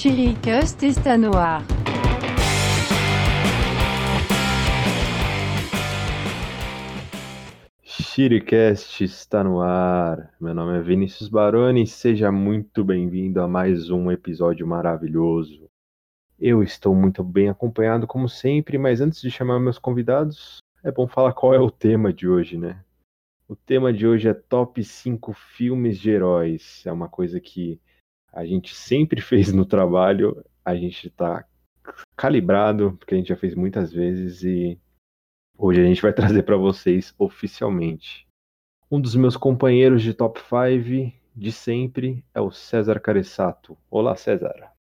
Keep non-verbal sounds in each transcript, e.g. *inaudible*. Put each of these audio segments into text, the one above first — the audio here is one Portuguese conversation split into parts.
Chiricast está no ar. Chiricast está no ar. Meu nome é Vinícius Baroni. Seja muito bem-vindo a mais um episódio maravilhoso. Eu estou muito bem acompanhado, como sempre, mas antes de chamar meus convidados, é bom falar qual é o tema de hoje, né? O tema de hoje é top 5 filmes de heróis. É uma coisa que a gente sempre *laughs* fez no trabalho, a gente está calibrado, porque a gente já fez muitas vezes e hoje a gente vai *laughs* trazer para vocês oficialmente. Um dos meus companheiros de top 5 de sempre é o César Caressato. Olá, César.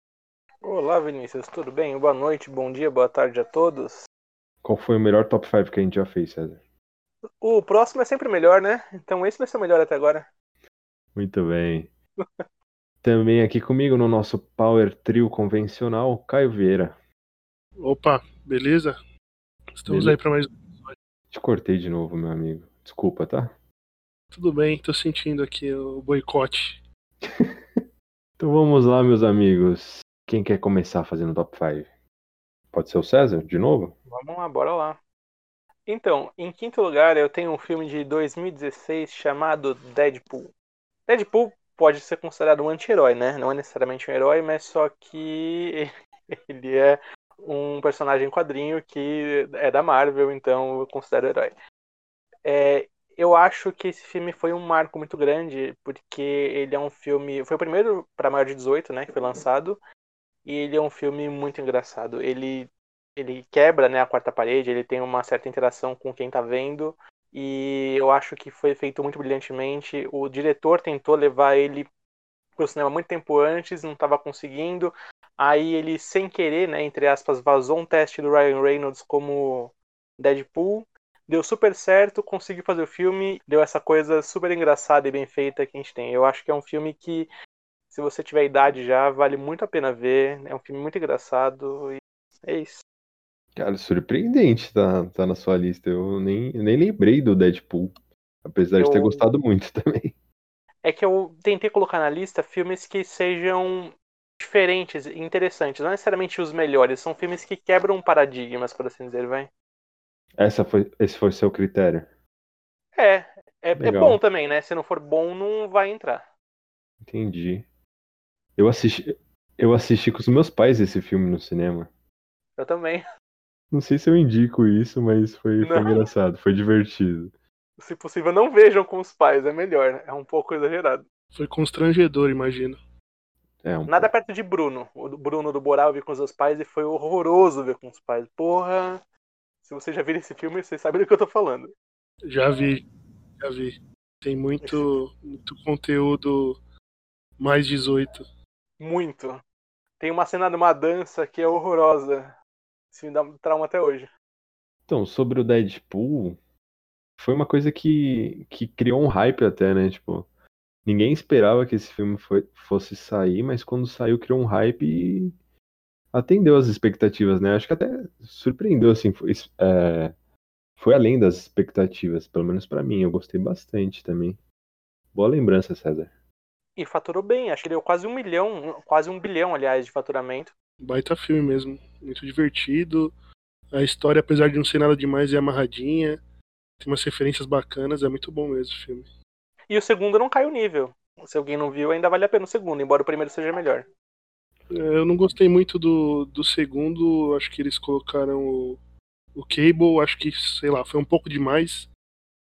Olá, Vinícius, tudo bem? Boa noite, bom dia, boa tarde a todos. Qual foi o melhor top 5 que a gente já fez, César? O próximo é sempre melhor, né? Então esse vai ser o melhor até agora. Muito bem. *laughs* Também aqui comigo no nosso Power Trio convencional, Caio Vieira. Opa, beleza? Estamos Beleza. aí para mais. Te cortei de novo, meu amigo. Desculpa, tá? Tudo bem, tô sentindo aqui o boicote. *laughs* Então vamos lá, meus amigos. Quem quer começar fazendo top 5? Pode ser o César, de novo? Vamos lá, bora lá. Então, em quinto lugar, eu tenho um filme de 2016 chamado Deadpool. Deadpool pode ser considerado um anti-herói, né? Não é necessariamente um herói, mas só que *laughs* ele é um personagem em quadrinho que é da Marvel, então eu considero herói. É, eu acho que esse filme foi um marco muito grande, porque ele é um filme. Foi o primeiro para maior de 18, né? Que foi lançado. E ele é um filme muito engraçado. Ele, ele quebra né, a quarta parede, ele tem uma certa interação com quem tá vendo. E eu acho que foi feito muito brilhantemente. O diretor tentou levar ele pro cinema muito tempo antes, não estava conseguindo. Aí ele, sem querer, né, entre aspas, vazou um teste do Ryan Reynolds como Deadpool. Deu super certo, conseguiu fazer o filme, deu essa coisa super engraçada e bem feita que a gente tem. Eu acho que é um filme que, se você tiver idade já, vale muito a pena ver. É um filme muito engraçado e é isso. Cara, surpreendente tá, tá na sua lista. Eu nem, eu nem lembrei do Deadpool. Apesar de ter Eu- gostado muito *laughs* também. É que eu tentei colocar na lista filmes que sejam diferentes e interessantes. Não necessariamente os melhores, são filmes que quebram paradigmas, por assim dizer, vai. Essa foi, esse foi seu critério. É, é, é bom também, né? Se não for bom, não vai entrar. Entendi. Eu assisti, eu assisti com os meus pais esse filme no cinema. Eu também. Não sei se eu indico isso, mas foi, foi engraçado, foi divertido. Se possível, não vejam com os pais, é melhor. É um pouco exagerado. Foi constrangedor, imagino. É, um, Nada perto de Bruno. O Bruno do Boral vi com os seus pais e foi horroroso ver com os pais. Porra! Se você já viu esse filme, você sabe do que eu tô falando. Já vi, já vi. Tem muito, muito conteúdo mais 18. Muito. Tem uma cena de uma dança que é horrorosa. Isso me dá um trauma até hoje. Então, sobre o Deadpool, foi uma coisa que, que criou um hype até, né? Tipo, ninguém esperava que esse filme foi- fosse sair, mas quando saiu criou um hype e atendeu as expectativas, né? Acho que até surpreendeu, assim, foi, é, foi além das expectativas, pelo menos pra mim, eu gostei bastante também. Boa lembrança, César. E faturou bem, acho que deu quase um milhão, quase um bilhão, aliás, de faturamento. Baita filme mesmo. Muito divertido. A história, apesar de não ser nada demais, é amarradinha. Tem umas referências bacanas, é muito bom mesmo o filme. E o segundo não caiu o nível. Se alguém não viu, ainda vale a pena o segundo, embora o primeiro seja melhor. É, Eu não gostei muito do, do segundo, acho que eles colocaram o, o Cable, acho que, sei lá, foi um pouco demais.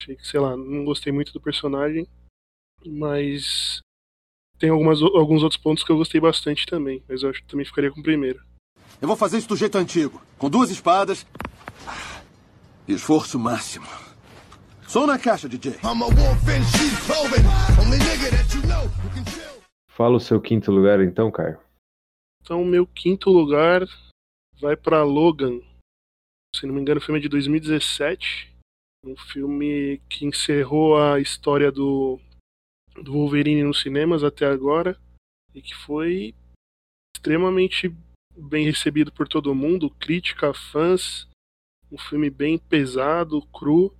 Achei que, sei lá, não gostei muito do personagem. Mas tem algumas, alguns outros pontos que eu gostei bastante também, mas eu acho que também ficaria com o primeiro. Eu vou fazer isso do jeito antigo, com duas espadas. Esforço máximo. Som na caixa, DJ. Fala o seu quinto lugar então, Caio. Então, meu quinto lugar vai pra Logan. Se não me engano, o filme é de 2017. Um filme que encerrou a história do, do Wolverine nos cinemas até agora. E que foi extremamente bem recebido por todo mundo, crítica, fãs. Um filme bem pesado, cru.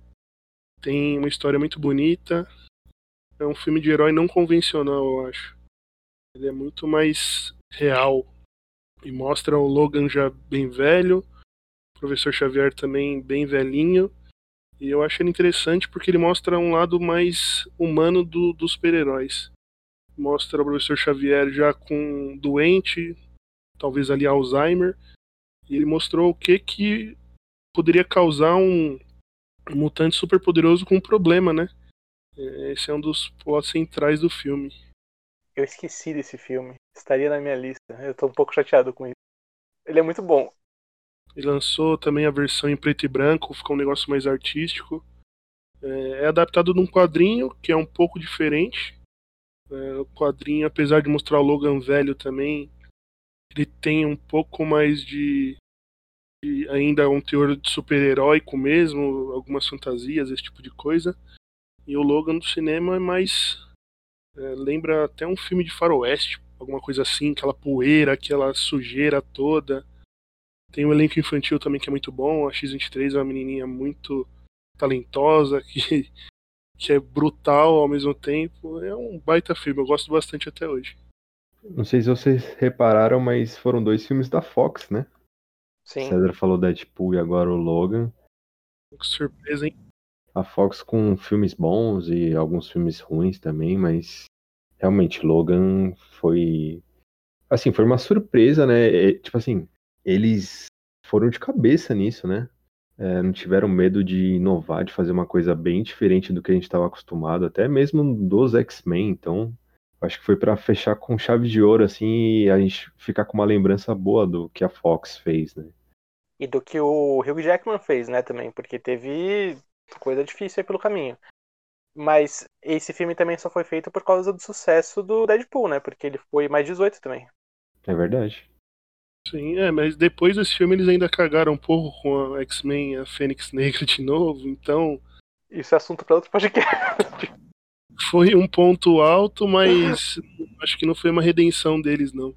Tem uma história muito bonita. É um filme de herói não convencional, eu acho. Ele é muito mais real E mostra o Logan já bem velho, o professor Xavier também bem velhinho. E eu acho ele interessante porque ele mostra um lado mais humano do, dos super-heróis. Mostra o professor Xavier já com doente, talvez ali Alzheimer. E ele mostrou o que que poderia causar um, um mutante super poderoso com um problema, né? É, Esse é um dos plots centrais do filme. Eu esqueci desse filme. Estaria na minha lista. Eu tô um pouco chateado com isso. Ele é muito bom. Ele lançou também a versão em preto e branco, ficou um negócio mais artístico. É, é adaptado de um quadrinho que é um pouco diferente. É, o quadrinho, apesar de mostrar o Logan velho também, ele tem um pouco mais de, de ainda um teor de super-heróico mesmo, algumas fantasias, esse tipo de coisa. E o Logan do cinema é mais. é, lembra até um filme de faroeste, alguma coisa assim, aquela poeira, aquela sujeira toda. Tem um elenco infantil também que é muito bom. A X23 é uma menininha muito talentosa, *laughs* que, que é brutal ao mesmo tempo. É um baita filme, eu gosto bastante até hoje. Não sei se vocês repararam, mas foram dois filmes da Fox, né? Sim. César falou Deadpool e agora o Logan. Que surpresa, hein? A Fox com filmes bons e alguns filmes ruins também, mas realmente Logan foi assim, foi uma surpresa, né? É, tipo assim, eles foram de cabeça nisso, né? É, não tiveram medo de inovar, de fazer uma coisa bem diferente do que a gente estava acostumado, até mesmo dos X-Men. Então, acho que foi para fechar com chave de ouro, assim, e a gente ficar com uma lembrança boa do que a Fox fez, né? E do que o Hugh Jackman fez, né, também, porque teve coisa difícil aí pelo caminho. Mas esse filme também só foi feito por causa do sucesso do Deadpool, né? Porque ele foi mais 18 também. É verdade. Sim, é, mas depois desse filme eles ainda cagaram um pouco com a X-Men, a Fênix Negra de novo, então Isso é assunto para outro podcast. *laughs* foi um ponto alto, mas acho que não foi uma redenção deles, não.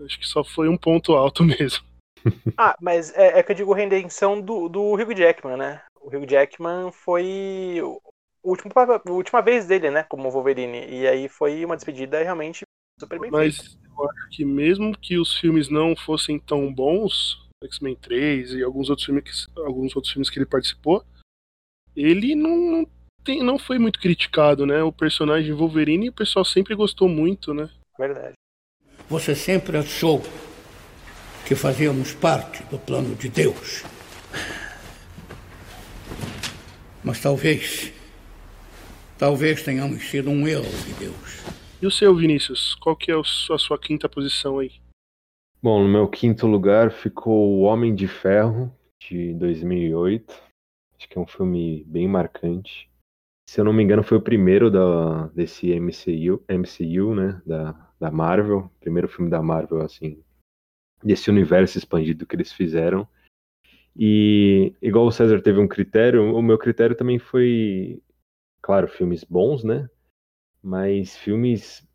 Acho que só foi um ponto alto *laughs* mesmo. ah, mas é, é que eu digo redenção do, do Hugh Jackman, né? O Hugh Jackman foi o último, a última vez dele, né? Como Wolverine. E aí foi uma despedida realmente super bem feita. Eu acho que mesmo que os filmes não fossem tão bons, X-Men 3 e alguns outros filmes que, alguns outros filmes que ele participou, ele não, não, tem, não foi muito criticado, né? O personagem Wolverine o pessoal sempre gostou muito, né? Verdade. Você sempre achou que fazíamos parte do plano de Deus. Mas talvez, talvez tenhamos sido um erro de Deus. E o seu, Vinícius? Qual que é a sua quinta posição aí? Bom, no meu quinto lugar ficou O Homem de Ferro, de 2008. Acho que é um filme bem marcante. Se eu não me engano, foi o primeiro da, desse MCU, MCU, né? Da, da Marvel. Primeiro filme da Marvel, assim, desse universo expandido que eles fizeram. E, igual o César teve um critério, o meu critério também foi, claro, filmes bons, né? Mas filmes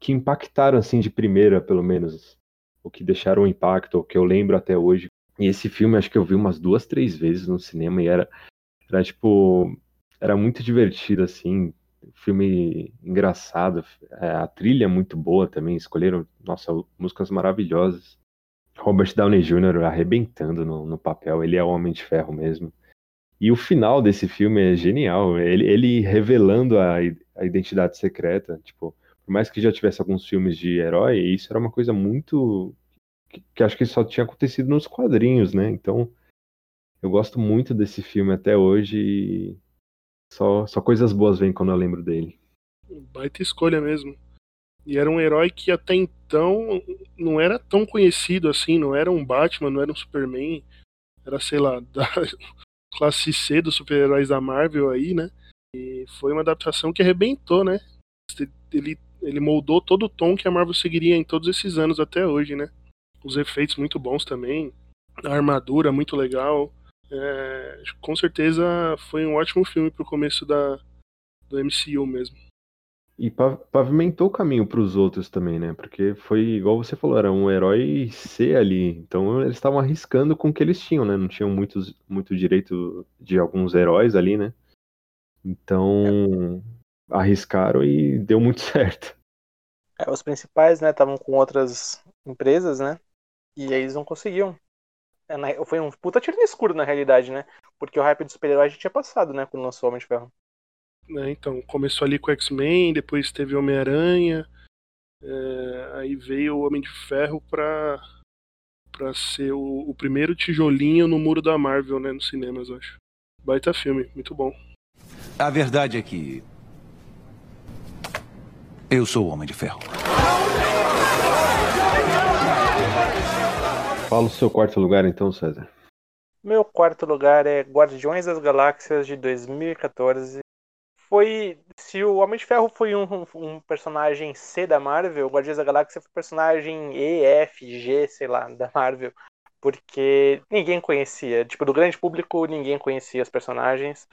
que impactaram, assim, de primeira, pelo menos o que deixaram um impacto, o que eu lembro até hoje. E esse filme acho que eu vi umas duas, três vezes no cinema e era, era tipo, era muito divertido assim, filme engraçado, é, a trilha é muito boa também, escolheram, nossa, músicas maravilhosas. Robert Downey Jr. arrebentando no, no papel, ele é o Homem de Ferro mesmo. E o final desse filme é genial, ele, ele revelando a, a identidade secreta, tipo, por mais que já tivesse alguns filmes de herói, isso era uma coisa muito. que, que acho que só tinha acontecido nos quadrinhos, né? Então, eu gosto muito desse filme até hoje e só, só coisas boas vêm quando eu lembro dele. Baita escolha mesmo. E era um herói que até então não era tão conhecido assim, não era um Batman, não era um Superman, era, sei lá, *laughs* da classe C dos super-heróis da Marvel aí, né? E foi uma adaptação que arrebentou, né? Ele, ele moldou todo o tom que a Marvel seguiria em todos esses anos até hoje, né? Os efeitos muito bons também, a armadura muito legal. É, com certeza foi um ótimo filme pro começo da, do MCU mesmo. E pa- pavimentou o caminho para os outros também, né? Porque foi, igual você falou, era um herói C ali. Então eles estavam arriscando com o que eles tinham, né? Não tinham muitos, muito direito de alguns heróis ali, né? Então arriscaram e deu muito *laughs* certo. É, os principais, né, estavam com outras empresas, né? E eles não conseguiam. É, Foi um puta tiro no escuro, na realidade, né? Porque o hype do super-herói já tinha passado, né? Quando lançou o Homem de Ferro. Né? Então, começou ali com X-Men, depois teve Homem-Aranha, é, aí veio o Homem de Ferro pra, pra ser o, o primeiro tijolinho no muro da Marvel, né? Nos cinemas, eu acho. Baita filme, muito bom. A verdade é que. Eu sou o Homem de Ferro. Fala o seu quarto lugar então, César. Meu quarto lugar é Guardiões das Galáxias de 2014. Foi. Se o Homem de Ferro foi um, um- personagem C da Marvel, o Guardiões da Galáxia foi um personagem E, F, G, sei lá, da Marvel. Porque ninguém conhecia. Tipo, do grande público, ninguém conhecia os personagens.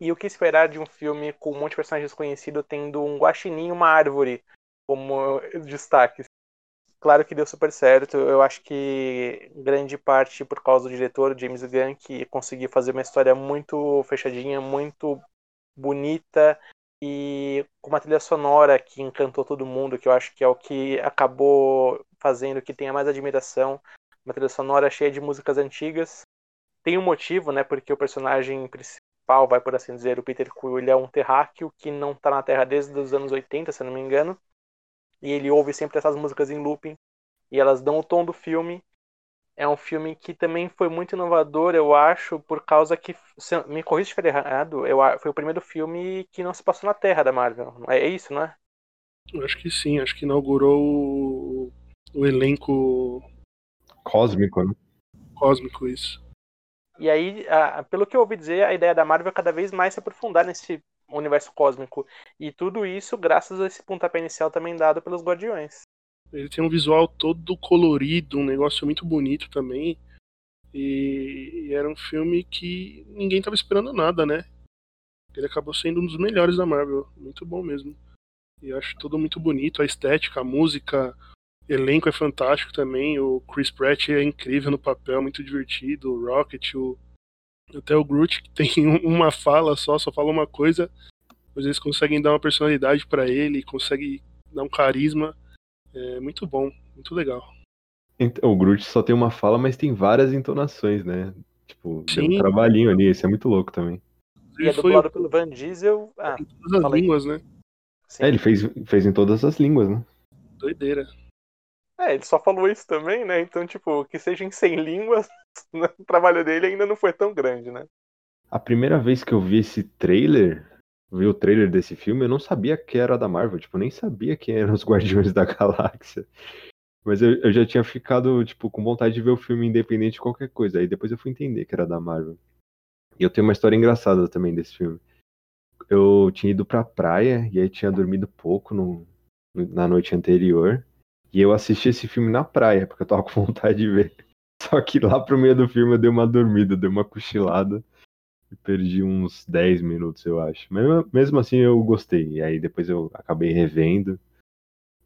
E o que esperar de um filme com um monte de personagens conhecidos tendo um guaxinim e uma árvore como destaques? Claro que deu super certo. Eu acho que grande parte por causa do diretor James Gunn, que conseguiu fazer uma história muito fechadinha, muito bonita e com uma trilha sonora que encantou todo mundo, que eu acho que é o que acabou fazendo que tenha mais admiração. Uma trilha sonora cheia de músicas antigas. Tem um motivo, né? Porque o personagem principal, vai por assim dizer, o Peter Quill, ele é um terráqueo que não tá na Terra desde os anos 80, se não me engano. E ele ouve sempre essas músicas em looping. E elas dão o tom do filme. É um filme que também foi muito inovador, eu acho, por causa que, se me corrija se estiver errado, eu, foi o primeiro filme que não se passou na Terra da Marvel. Não É isso, não é? Acho que sim, acho que inaugurou o, o elenco Cósmico, né? cósmico, isso. E aí, a- pelo que eu ouvi dizer, a ideia da Marvel é cada vez mais se aprofundar nesse universo cósmico. E tudo isso graças a esse pontapé inicial também dado pelos Guardiões. Ele tem um visual todo colorido, um negócio muito bonito também. E, e era um filme que ninguém tava esperando nada, né? Ele acabou sendo um dos melhores da Marvel. Muito bom mesmo. E acho tudo muito bonito, a estética, a música, o elenco é fantástico também. O Chris Pratt é incrível no papel, muito divertido. O Rocket, o, até o Groot, que tem *laughs* um- uma fala só, só fala uma coisa. Mas eles conseguem dar uma personalidade pra ele, conseguem dar um carisma. É muito bom, muito legal. Então, o Groot só tem uma fala, mas tem várias entonações, né? Tipo, deu um trabalhinho ali, isso é muito louco também. E é Ele foi dublado pelo Van Diesel. Ah, em todas as línguas, né? sim. É, ele fez, fez em todas as línguas, né? Doideira. É, ele só falou isso também, né? Então, tipo, que seja em 100 línguas, *laughs* o trabalho dele ainda não foi tão grande, né? A primeira vez que eu vi esse trailer, vi o trailer desse filme, eu não sabia que era da Marvel, tipo, nem sabia quem eram os *laughs* Guardiões da Galáxia. Mas eu, eu já tinha ficado, tipo, com vontade de ver o filme independente de qualquer coisa. Aí depois eu fui entender que era da Marvel. E eu tenho uma história engraçada também desse filme. Eu tinha ido pra praia e aí tinha dormido pouco no, na noite anterior. E eu assisti esse filme na praia, porque eu tava com *laughs* vontade de ver. Só que lá pro meio do filme eu dei uma dormida, dei uma cochilada. E perdi uns 10 minutos, eu acho. Mas mesmo assim eu gostei. E aí depois eu acabei revendo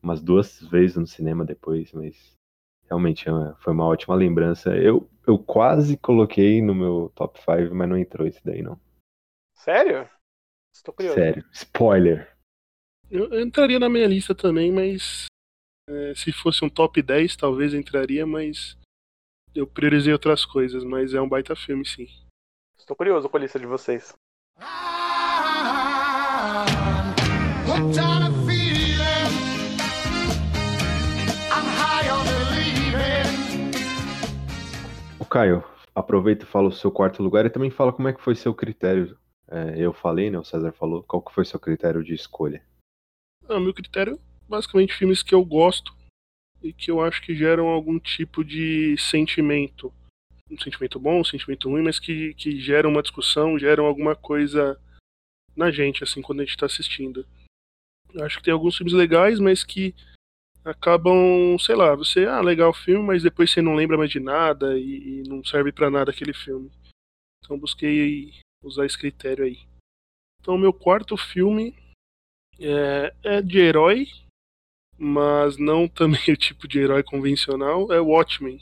umas duas vezes no cinema depois, mas realmente é foi uma ótima lembrança. Eu, eu quase coloquei no meu top 5, mas não entrou esse daí não. Sério? Estou curioso. Sério. Spoiler. Eu eu entraria na minha lista também, mas é, se fosse um top 10 talvez entraria, mas eu priorizei outras coisas, mas é um baita filme sim. Estou curioso com a lista de vocês. O Caio, aproveita e fala o seu quarto lugar e também fala como é que foi seu critério. É, eu falei, né? O César falou. Qual que foi seu critério de escolha? Ah, meu critério, basicamente filmes que eu gosto e que eu acho que geram algum tipo de sentimento. Um sentimento bom, um sentimento ruim, mas que, que geram uma discussão, geram alguma coisa na gente, assim, quando a gente tá assistindo. Eu acho que tem alguns filmes legais, mas que acabam, sei lá, você, ah, legal o filme, mas depois você não lembra mais de nada e, e não serve pra nada aquele filme. Então busquei usar esse critério aí. Então, meu quarto filme é, é de herói, mas não *laughs* também o tipo de herói convencional, é Watchmen,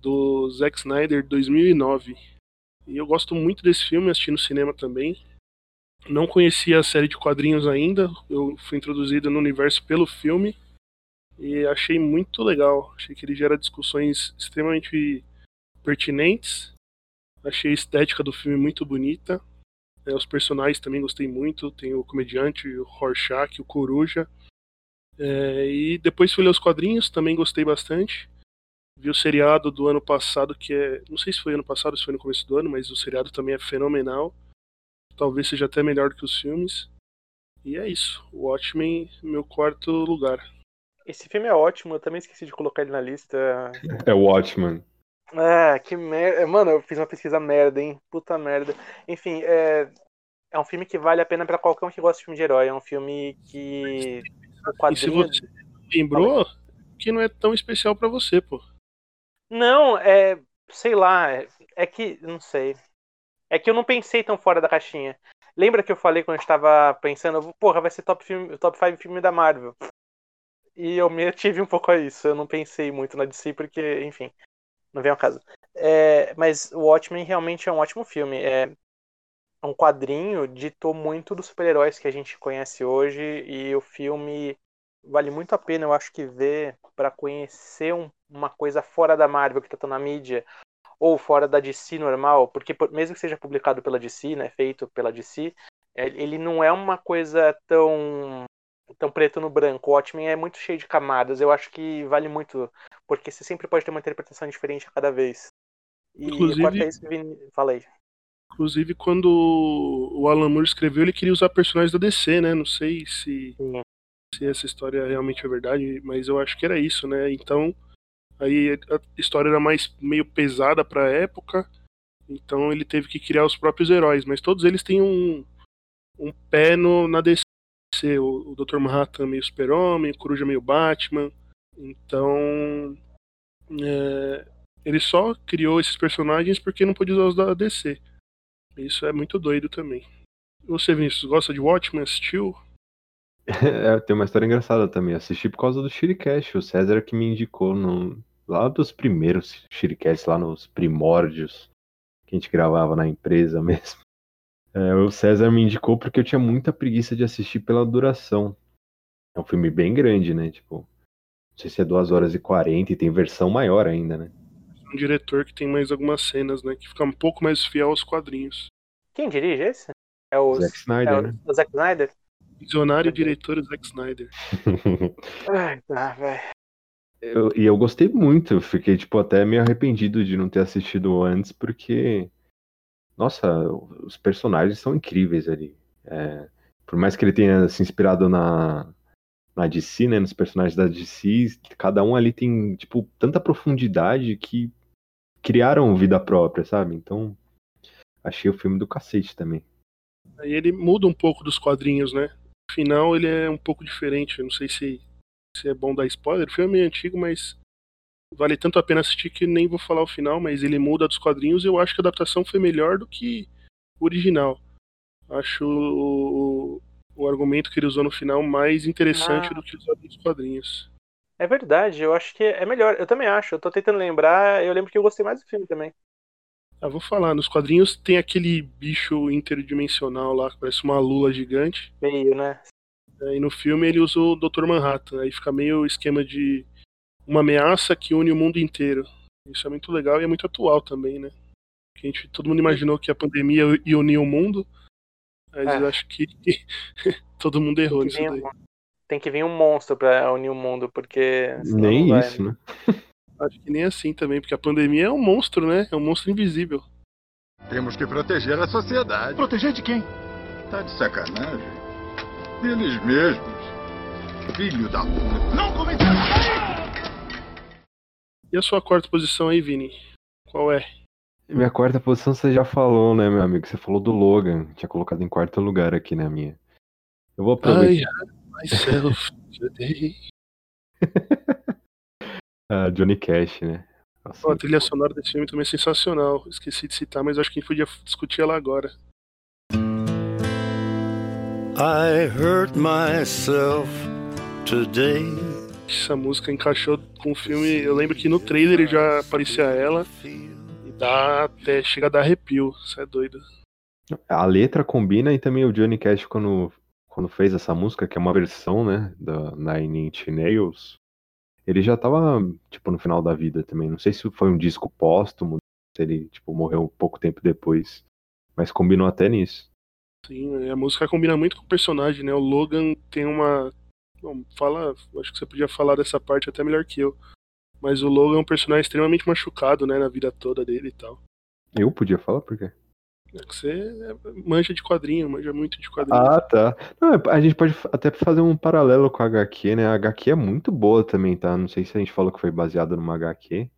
do Zack Snyder, 2009. E eu gosto muito desse filme, assisti no cinema também. Não conhecia a série de quadrinhos ainda, eu fui introduzido no universo pelo filme. E achei muito legal. Achei que ele gera discussões extremamente pertinentes. Achei a estética do filme muito bonita. É, os personagens também gostei muito. Tem o comediante, o Rorschach, o Coruja. É, e depois fui ler os quadrinhos, também gostei bastante. Vi o seriado do ano passado, que é. Não sei se foi ano passado, se foi no começo do ano, mas o seriado também é fenomenal. Talvez seja até melhor do que os filmes. E é isso. O Watchmen, meu quarto lugar. Esse filme é ótimo, eu também esqueci de colocar ele na lista. É o Watchman. Ah, que merda. Mano, eu fiz uma pesquisa merda, hein? Puta merda. Enfim, é, é um filme que vale a pena pra qualquer um que gosta de filme de herói. É um filme que. O E se quadrinho. você lembrou, que não é tão especial pra você, pô. Não, é. Sei lá. é- É que. Não sei. É que eu não pensei tão fora da caixinha. Lembra que eu falei quando eu estava pensando, porra, vai ser top, filme, top 5 filme da Marvel? E eu me tive um pouco a isso. Eu não pensei muito na DC, porque, enfim, não vem ao caso. É, mas o Watchmen realmente é um ótimo filme. É um quadrinho ditou muito dos super-heróis que a gente conhece hoje, e o filme vale muito a pena, eu acho que ver para conhecer um- uma coisa fora da Marvel que tá tão na mídia ou fora da DC normal, porque por- mesmo que seja publicado pela DC, né, feito pela DC, é, ele não é uma coisa tão tão preto no branco. O Watchmen é muito cheio de camadas. Eu acho que vale muito, porque você sempre pode ter uma interpretação diferente a cada vez. E Inclusive- isso, Vini, falei. Inclusive, quando o Alan Moore escreveu, ele queria usar personagens da DC, né? Não sei se, Sim. Se essa história realmente é verdade, mas eu acho que era isso, né? Então, aí a história era mais meio pesada pra época, então ele teve que criar os próprios heróis, mas todos eles têm um, um pé no, na DC. O, o Dr. Manhattan meio super-homem, o Coruja meio Batman. Então, é, ele só criou esses personagens porque não podia usar os da DC. Isso é muito doido também. Você, Vinícius, gosta de Watchmen? Assistiu? *laughs* É, tem uma história engraçada também. Assisti por causa do Shiricast. O César que me indicou no, lá dos primeiros Shiricasts, lá nos primórdios que a gente gravava na empresa *laughs* mesmo. É, o César me indicou porque eu tinha muita preguiça de assistir pela duração. É um filme bem grande, né? Tipo, não sei se é 2 horas e 40 e tem versão maior ainda, né? Um diretor que tem mais algumas cenas, né? Que fica um pouco mais fiel aos quadrinhos. Quem dirige esse? É o Zack Snyder, é o, né? o Zack Snyder? Visionário diretor Zack Snyder. *laughs* Ai, tá, velho. Eu- e eu gostei muito, eu fiquei, tipo, até meio arrependido de não ter assistido antes, porque, nossa, os personagens são incríveis ali. É, por mais que ele tenha se inspirado na, na DC, né, nos personagens da DC, cada um ali tem, tipo, tanta profundidade que criaram vida própria, sabe? Então, achei o filme do cacete também. Aí ele muda um pouco dos quadrinhos, né? Final ele é um pouco diferente. Eu não sei se, se é bom dar spoiler. O filme é meio antigo, mas vale tanto a pena assistir que nem vou falar o final, mas ele muda dos quadrinhos e eu acho que a adaptação foi melhor do que o original. Acho o, o argumento que ele usou no final mais interessante Ah. do que nos quadrinhos. É verdade, eu acho que é melhor. Eu também acho. Eu tô tentando lembrar. Eu lembro que eu gostei mais do filme também. Ah, vou falar, nos quadrinhos tem aquele bicho interdimensional lá, que parece uma lula gigante. Meio, né? né, E no filme ele usa o Dr. Manhattan. Aí fica meio esquema de uma ameaça que une o mundo inteiro. Isso é muito legal e é muito atual também, né? Que a gente, todo mundo imaginou que a pandemia ia unir o mundo, mas É. eu acho que *laughs* todo mundo errou Tem nisso que, daí. um, tem que vir um monstro pra unir o mundo, porque. Nem vai, isso, né? Acho que nem assim também, porque a pandemia é um monstro, né? É um monstro invisível. Temos que proteger a sociedade. Proteger de quem? Tá de sacanagem? Deles mesmos. Filho da puta. Não comentar! E a sua quarta posição aí, Vini? Qual é? Minha quarta posição você já falou, né, meu amigo? Você falou do Logan. Tinha colocado em quarto lugar aqui na minha. Eu vou I aproveitar. had myself today. Ah, Johnny Cash, né? Nossa, Ó, a trilha sonora desse filme também é sensacional. Esqueci de citar, mas acho que a gente podia discutir ela agora. I hurt myself today. Essa música encaixou com o filme. Eu lembro que no trailer já aparecia ela e dá até chega a dar arrepio. Isso é doido. A letra combina e também o Johnny Cash quando, quando fez essa música, que é uma versão, né, da Nine Inch Nails, Ele já tava, tipo, no final da vida também. Não sei se foi um disco póstumo, se ele, tipo, morreu um pouco tempo depois. Mas combinou até nisso. Sim, a música combina muito com o personagem, né? O Logan tem uma. Bom, fala. Acho que você podia falar dessa parte até melhor que eu. Mas o Logan é um personagem extremamente machucado, né? Na vida toda dele e tal. Eu podia falar por quê? É que você manja de quadrinho, manja muito de quadrinho. Ah, tá. Não, a gente pode até fazer um paralelo com a HQ, né? A HQ é muito boa também, tá? Não sei se a gente falou que foi baseada numa HQ.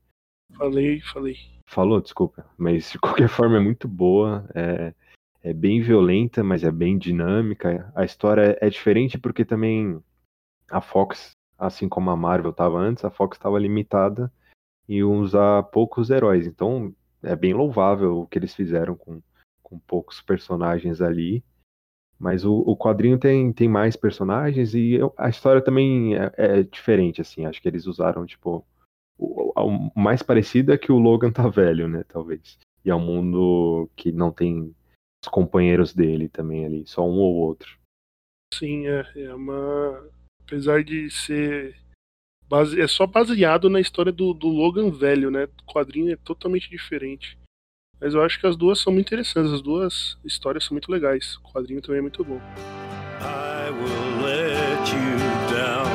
Falei, falei. Falou, desculpa. Mas de qualquer *laughs* forma é muito boa. É, é bem violenta, mas é bem dinâmica. A história é diferente porque também a Fox, assim como a Marvel estava antes, a Fox estava limitada e usa poucos heróis. Então é bem louvável o que eles fizeram com com poucos personagens ali. Mas o, o quadrinho tem, tem mais personagens e a história também é, é, diferente, assim. Acho que eles usaram, tipo. O, o, mais parecido é que o Logan tá velho, né? Talvez. E é um mundo que não tem os companheiros dele também ali, só um ou outro. Sim, é, é uma. Apesar de ser. É só baseado na história do, do Logan velho, né? O quadrinho é totalmente diferente. Mas eu acho que as duas são muito interessantes, as duas histórias são muito legais. O quadrinho também é muito bom. I will let you down.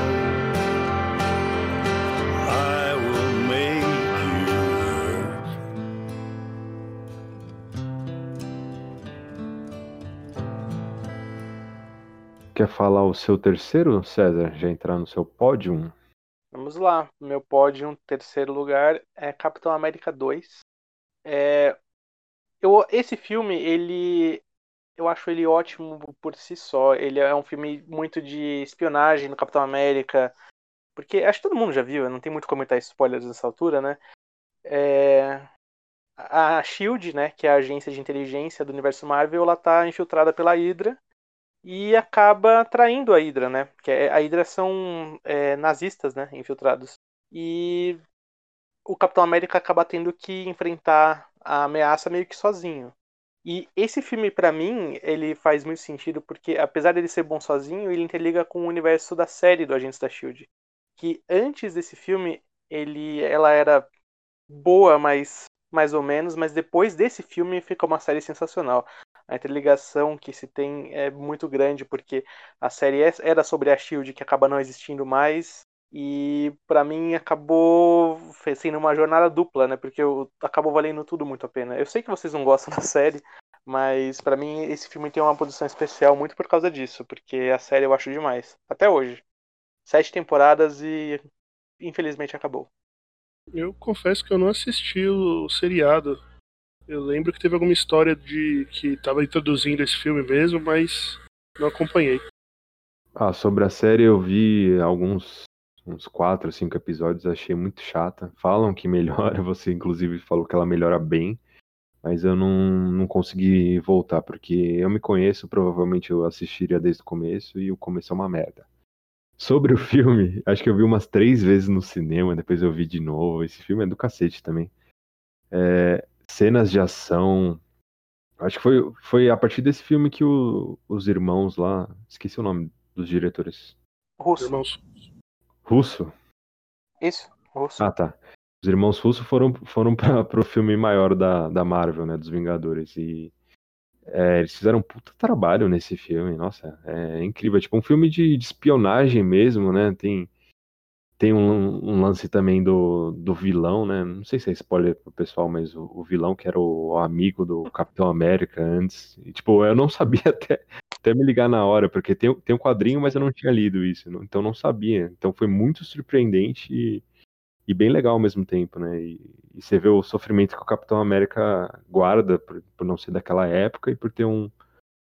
I will make you Quer falar o seu terceiro, César? Já entrar no seu pódio? Vamos lá. Meu pódio, terceiro lugar, é Capitão América 2. É, eu, esse filme, ele. Eu acho ele ótimo por si só. Ele é um filme muito de espionagem no Capitão América. Porque acho que todo mundo já viu, não tem muito como comentar spoilers nessa altura, né? É... A Shield, né, que é a agência de inteligência do universo Marvel, ela tá infiltrada pela Hydra e acaba traindo a Hydra, né? Porque a Hydra são é, nazistas, né, infiltrados. E o Capitão América acaba tendo que enfrentar a ameaça meio que sozinho. E esse filme, para mim, ele faz muito sentido porque, apesar dele ser bom sozinho, ele interliga com o universo da série do Agentes da Shield. Que antes desse filme, ele, ela era boa, mas mais ou menos, mas depois desse filme fica uma série sensacional. A interligação que se tem é muito grande porque a série é, era sobre a Shield que acaba não existindo mais e para mim acabou sendo uma jornada dupla, né? Porque eu, acabou valendo tudo muito a pena. Eu sei que vocês não gostam *laughs* da série, mas para mim esse filme tem uma posição especial muito por causa disso, porque a série eu acho demais. Até hoje. Sete temporadas e infelizmente acabou. Eu confesso que eu não assisti o seriado. Eu lembro que teve alguma história de que estava introduzindo esse filme mesmo, mas não acompanhei. Ah, sobre a série eu vi alguns uns quatro, cinco episódios, achei muito chata. Falam que *laughs* melhora, você inclusive falou que ela melhora bem, mas eu não, não consegui voltar, porque eu me conheço, provavelmente eu assistiria desde o começo e o começo é uma merda. Sobre o filme, acho que eu vi umas três vezes no cinema, depois eu vi de novo. Esse filme é do cacete também. É, cenas de ação. Acho que foi, foi a partir desse filme que o, os irmãos lá. Esqueci o nome dos diretores. Russo. Irmãos. Russo? Isso, russo. Ah, tá. Os irmãos Russo foram, foram *laughs* para o filme maior da, da Marvel, né? Dos Vingadores. E é, eles fizeram um puta trabalho nesse filme. Nossa, é incrível. É tipo um filme de, de espionagem mesmo, né? Tem, tem um, um, lance também do, do vilão, né? Não sei se é spoiler pro pessoal, mas o, o vilão que era o, o, amigo do Capitão América antes. E, tipo, eu não *laughs* sabia até, até me ligar na hora, porque tem, tem um quadrinho, mas eu não tinha lido isso, então não sabia. Então foi muito surpreendente e, e bem legal ao mesmo tempo, né? E, e, você vê o sofrimento que o Capitão América guarda por, por não ser daquela época e por ter um,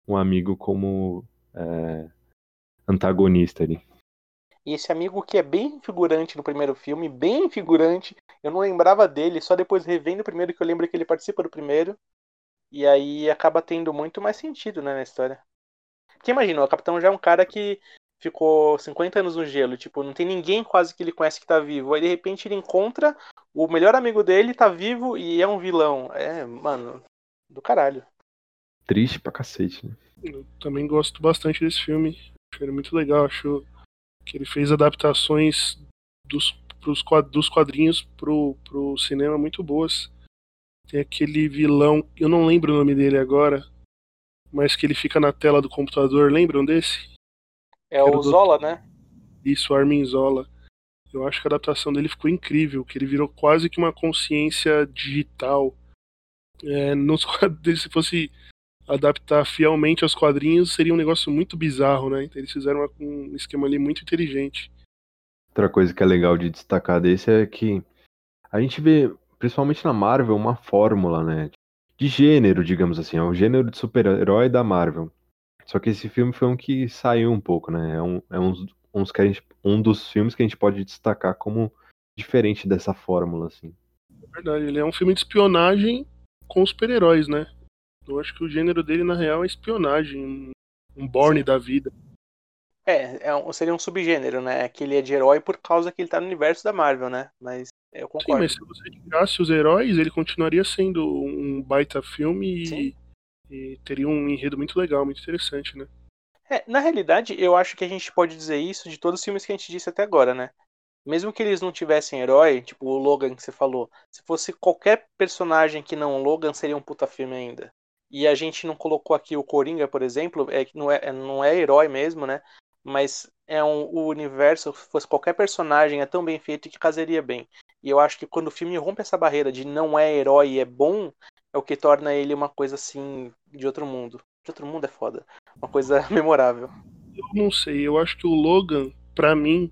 um amigo como é, antagonista ali. E esse amigo que é bem figurante no primeiro filme, bem figurante, eu não lembrava dele, só depois revendo o primeiro que eu lembro que ele participa do primeiro. E aí acaba tendo muito mais sentido né, na história. Porque imagina, o capitão já é um cara que ficou 50 anos no gelo, tipo, não tem ninguém quase que ele conhece que tá vivo. Aí de repente ele encontra o melhor amigo dele, tá vivo e é um vilão. É, mano, do caralho. Triste pra cacete, né? Eu também gosto bastante desse filme. Acho ele muito legal, acho que ele fez adaptações dos pros, dos quadrinhos pro, pro cinema muito boas. Tem aquele vilão, eu não lembro o nome dele agora, mas que ele fica na tela do computador, lembram desse? É o Zola, né? Isso, Armin Zola. Eu acho que a adaptação dele ficou incrível, que ele virou quase que uma consciência digital. É, nos, *laughs* se fosse adaptar fielmente aos quadrinhos, seria um negócio muito bizarro, né? Então eles fizeram um esquema ali muito inteligente. Outra coisa que é legal de destacar desse é que a gente vê, principalmente na Marvel, uma fórmula, né? De gênero, digamos assim, é o gênero de super-herói da Marvel. Só que esse filme foi um que saiu um pouco, né? É um, é um, uns que a gente, um dos filmes que a gente pode destacar como diferente dessa fórmula, assim. É verdade, ele é um filme de espionagem com super-heróis, né? Eu acho que o gênero dele, na real, é espionagem, um Borne da vida. É, é um, seria um subgênero, né? Que ele é de herói por causa que ele tá no universo da Marvel, né? Mas eu concordo. Sim, mas se você tirasse os heróis, ele continuaria sendo um baita filme e, e, teria um enredo muito legal, muito interessante, né? É, na realidade, eu acho que a gente pode dizer isso de todos os filmes que a gente disse até agora, né? Mesmo que eles não tivessem herói, tipo o Logan que você falou, se fosse qualquer personagem que não o Logan, seria um puta filme ainda. E a gente não colocou aqui o Coringa, por exemplo, é que não é, não é herói mesmo, né? mas é um, o universo, se fosse qualquer personagem, é tão bem feito que casaria bem. E eu acho que quando o filme rompe essa barreira de não é herói e é bom, é o que torna ele uma coisa assim de outro mundo. De outro mundo é foda. Uma coisa *laughs* memorável. Eu não sei, eu acho que o Logan, para mim,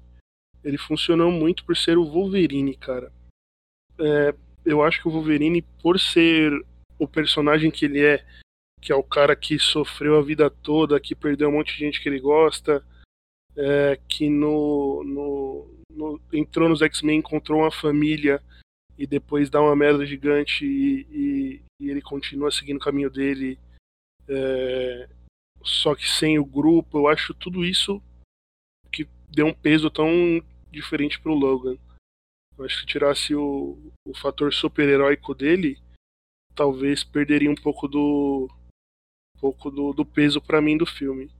ele funcionou muito por ser o Wolverine, cara. É, eu acho que o Wolverine, por ser o personagem que ele é, que é o cara que sofreu a vida toda, que perdeu um monte de gente que ele gosta, é, que no, no, no, entrou nos X-Men, encontrou uma família e depois dá uma merda gigante e, e, e ele continua seguindo o caminho dele, é, só que sem o grupo. Eu acho tudo isso que deu um peso tão diferente pro Logan. Eu acho que se tirasse o, o fator super-heróico dele, talvez perderia um pouco do um pouco do, do peso para mim do filme.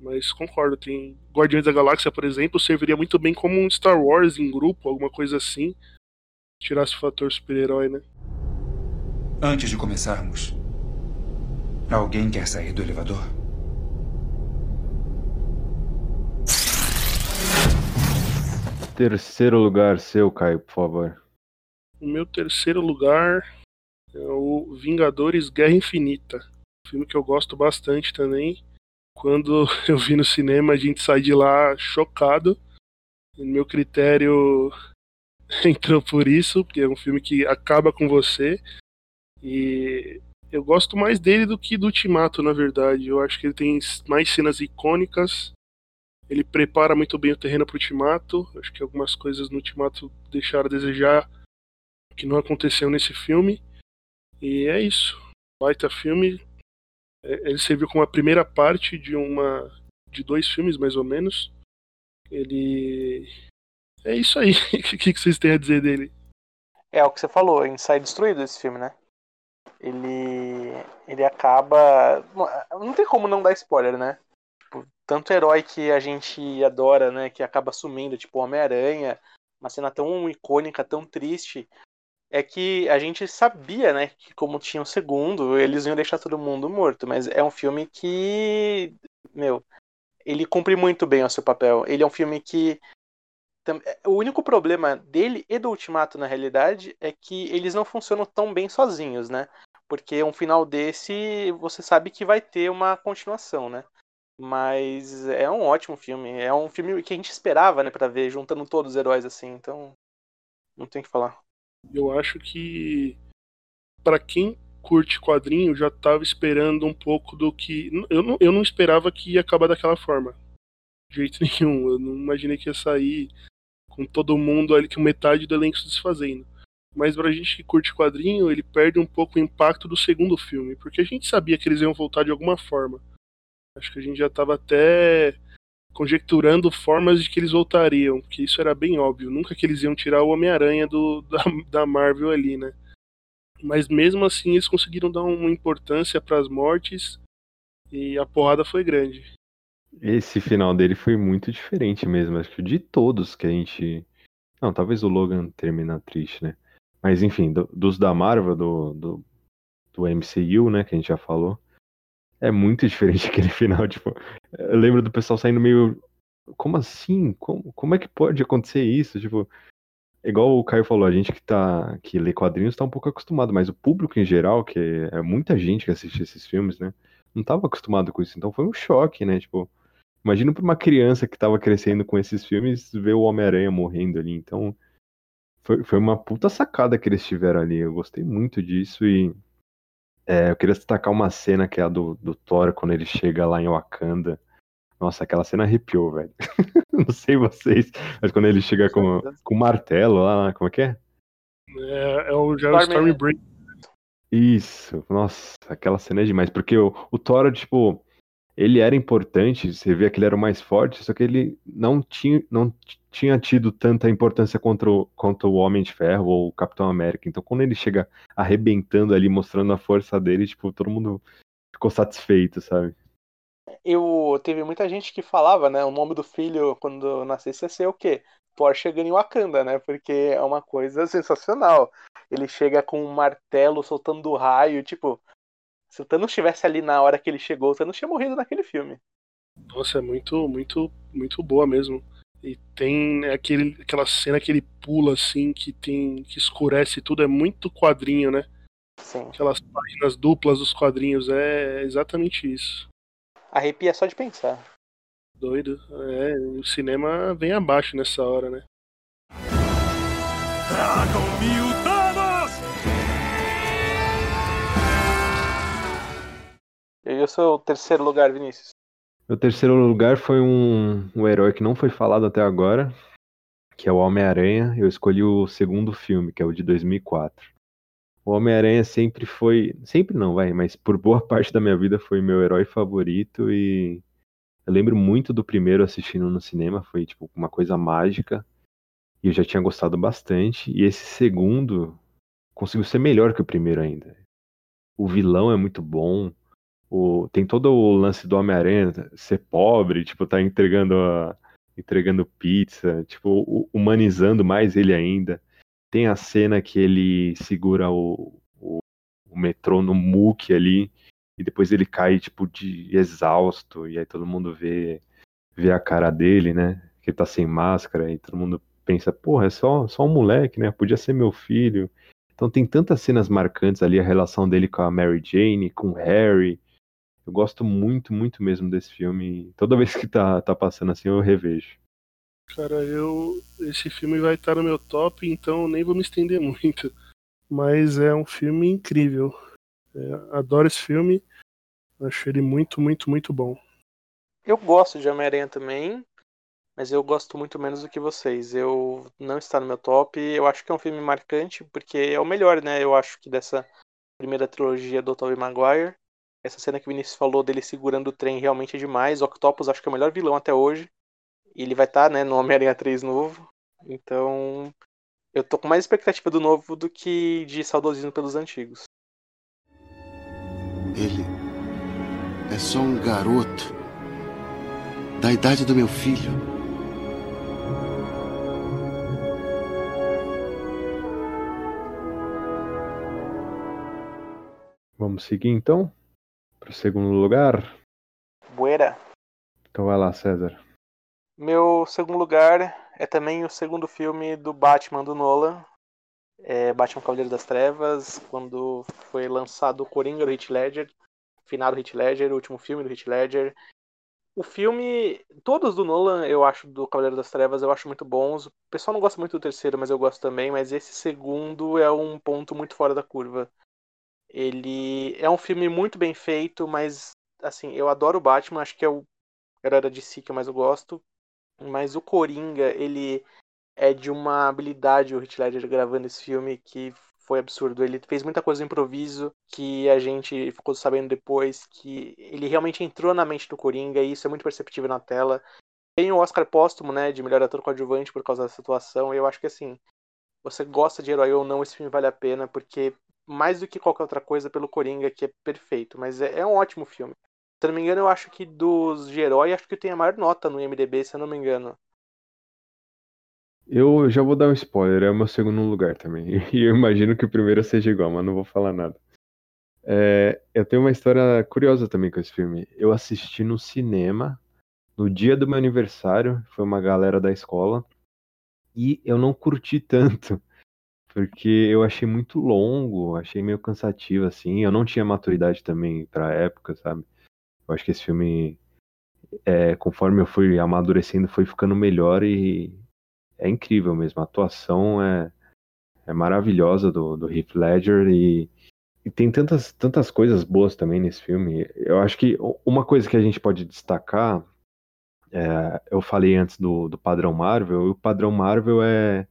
Mas concordo, tem Guardiões da Galáxia, por exemplo, serviria muito bem como um Star Wars em grupo, alguma coisa assim. Tirasse o fator super-herói, né? Antes de começarmos, alguém quer sair do elevador? Terceiro lugar seu, Caio, por favor. O meu terceiro lugar é o Vingadores Guerra Infinita. filme que eu gosto bastante também. Quando *laughs* eu vi no cinema, a gente sai de lá chocado. E meu critério *laughs* entrou por isso, porque é um filme que acaba com você. E eu gosto mais dele do que do Ultimato, na verdade. Eu acho que ele tem mais cenas icônicas. Ele prepara muito bem o terreno para o Ultimato. Acho que algumas coisas no Ultimato deixaram a desejar que não aconteceu nesse filme. E é isso. Baita filme, ele serviu como a primeira parte de uma de dois filmes mais ou menos. Ele é isso aí. *laughs* O que, vocês têm a dizer dele? É o que você falou, a gente sai destruído esse filme, né? Ele ele acaba não tem como não dar spoiler, né? Tipo, tanto herói que a gente adora, né, que acaba sumindo, tipo Homem-Aranha, uma cena tão icônica, tão triste, é que a gente sabia, né, que como tinha um segundo, eles iam deixar todo mundo morto, mas é um filme que, meu, ele cumpre muito bem o seu papel. Ele é um filme que o único problema dele e do Ultimato, na realidade, é que eles não funcionam tão bem sozinhos, né? Porque um final desse, você sabe que vai ter uma continuação, né? Mas é um ótimo filme. É um filme que a gente esperava, né, pra ver, juntando todos os heróis assim. Então, não tem o que falar. Eu acho que para quem curte quadrinho já estava esperando um pouco do que eu não, eu não esperava que ia acabar daquela forma. De jeito *laughs* nenhum, eu não imaginei que ia sair com todo mundo ali que metade do elenco se desfazendo. Mas pra gente que curte quadrinho, ele perde um pouco o impacto do segundo filme, porque a gente sabia que eles iam voltar de alguma forma. Acho que a gente já estava até conjecturando formas de que eles voltariam, que isso era bem óbvio. Nunca que eles iam tirar o Homem-Aranha da, da Marvel ali, né? Mas mesmo assim eles conseguiram dar uma importância para as mortes e a porrada foi grande. Esse final dele foi muito diferente mesmo, acho que de todos que a gente Não, talvez o Logan termina triste, né? Mas enfim, do- dos da Marvel, do, do, do MCU, né, que a gente já falou, é muito *laughs* diferente aquele final, tipo, eu lembro do pessoal saindo meio, como assim? Como, como é que pode acontecer isso? Tipo, igual o Caio falou, a gente que tá, que lê quadrinhos tá um pouco acostumado, mas o público em geral, que é muita gente que assiste esses filmes, né, não tava acostumado com isso, então foi um choque, né, tipo, imagina pra uma criança que tava crescendo com esses filmes ver o Homem-Aranha morrendo ali, então foi, foi uma puta sacada que eles tiveram ali. Eu gostei muito disso e é, eu queria destacar uma cena que é a do, do Thor quando ele chega lá em Wakanda. Nossa, aquela cena arrepiou, velho. *laughs* Não sei vocês, mas quando ele chega com, com o martelo lá, como é que é? É, é o, já o Storm- Stormbreaker. Isso, nossa, aquela cena é demais, porque o, o Thor, tipo, ele era importante, você vê que ele era o mais forte, só que ele não tinha, não tinha tido tanta importância contra o, contra o Homem de Ferro ou o Capitão América. Então, quando ele chega arrebentando ali, mostrando a força dele, tipo, todo mundo ficou satisfeito, sabe? Eu teve muita gente que falava, né? O nome do filho quando nascesse ia ser o quê? Thor chegando em Wakanda, né? Porque é uma coisa sensacional. Ele chega com um martelo soltando raio, tipo, se o Thanos estivesse ali na hora que ele chegou, o Thanos tinha morrido naquele filme. Nossa, é muito, muito, muito boa mesmo. E tem aquele, aquela cena que ele pula assim, que tem. que escurece tudo, é muito quadrinho, né? Sim. Aquelas páginas duplas dos quadrinhos, é exatamente isso. Arrepia só de pensar. Doido. É, o cinema vem abaixo nessa hora, né? Tragam-me seu terceiro lugar, Vinícius? Meu terceiro lugar foi um, um herói que não foi falado até agora, que é o Homem-Aranha. Eu escolhi o segundo filme, que é o de 2004. O Homem-Aranha sempre foi. Sempre não, vai, mas por boa *laughs* parte da minha vida foi meu herói favorito e. Eu lembro muito do primeiro assistindo no cinema, foi tipo uma coisa mágica. E eu já tinha gostado bastante. E esse segundo conseguiu ser melhor que o primeiro ainda. O vilão é muito bom. O, tem todo o lance do Homem-Aranha ser pobre, tipo, tá entregando a, entregando pizza, tipo, hu- humanizando mais ele ainda. Tem a cena que ele segura o, o, o metrô no muque ali, e depois ele cai, tipo, de exausto, e aí todo mundo vê, vê a cara dele, né? Que tá sem máscara, e todo mundo pensa, porra, é só, só um moleque, né? Podia ser meu filho. Então tem tantas cenas marcantes ali, a relação dele com a Mary Jane, com o Harry. Eu gosto muito, muito mesmo desse filme. Toda vez que tá, tá passando assim, eu revejo. Cara, eu. Esse filme vai estar no meu top, então nem vou me estender *laughs* muito. Mas é um filme incrível. É, adoro esse filme. Acho ele muito, muito, muito bom. Eu gosto de Homem-Aranha também, mas eu gosto muito menos do que vocês. Eu não está no meu top. Eu acho que é um filme marcante, porque é o melhor, né? Eu acho que dessa primeira trilogia do Tobey Maguire. Essa cena que o Vinícius falou dele segurando o trem realmente é demais. O Octopus acho que é o melhor vilão até hoje. E ele vai estar, né, no Homem-Aranha 3 novo. Então, eu tô com mais expectativa do novo do que de saudosismo pelos antigos. Ele é só um garoto da idade do meu filho. Vamos seguir então para o segundo lugar. Buera. Então vai lá, César. Meu segundo lugar é também o segundo filme do Batman do Nolan. É Batman Cavaleiro das Trevas, quando foi lançado o Coringa do Heath Ledger, final do Heath Ledger, o último filme do Heath Ledger. O filme, todos do Nolan, eu acho, do Cavaleiro das Trevas, eu acho muito bons. O pessoal não gosta muito do terceiro, mas eu gosto também. Mas esse segundo é um ponto muito fora da curva. Ele é um filme muito bem feito, mas, assim, eu adoro o Batman, acho que é o herói da DC que eu mais gosto. Mas o Coringa, ele é de uma habilidade, o Heath Ledger gravando esse filme, que foi absurdo. Ele fez muita coisa no improviso, que a gente ficou sabendo depois, que ele realmente entrou na mente do Coringa, e isso é muito perceptível na tela. Tem o Oscar póstumo, né, de melhor ator coadjuvante por causa da situação, e eu acho que, assim, você gosta de herói ou não, esse filme vale a pena, porque mais do que qualquer outra coisa, pelo Coringa, que é perfeito. Mas é, é um ótimo filme. Se não me engano, eu acho que dos de herói, acho que tem a maior nota no IMDB, se eu não me engano. Eu já vou dar um spoiler, é o meu segundo lugar também. *laughs* E eu imagino que o primeiro seja igual, mas não vou falar nada. É, eu tenho uma história curiosa também com esse filme. Eu assisti no cinema no dia do meu aniversário, foi uma galera da escola, e eu não curti tanto, porque eu achei muito longo, achei meio cansativo, assim. Eu não tinha maturidade também pra época, sabe? Eu acho que esse filme, é, conforme eu fui amadurecendo, foi ficando melhor e é incrível mesmo. A atuação é, é maravilhosa do, do Heath Ledger e, e tem tantas, tantas coisas boas também nesse filme. Eu acho que uma coisa que a gente pode destacar, é, eu falei antes do, do padrão Marvel, e o padrão Marvel é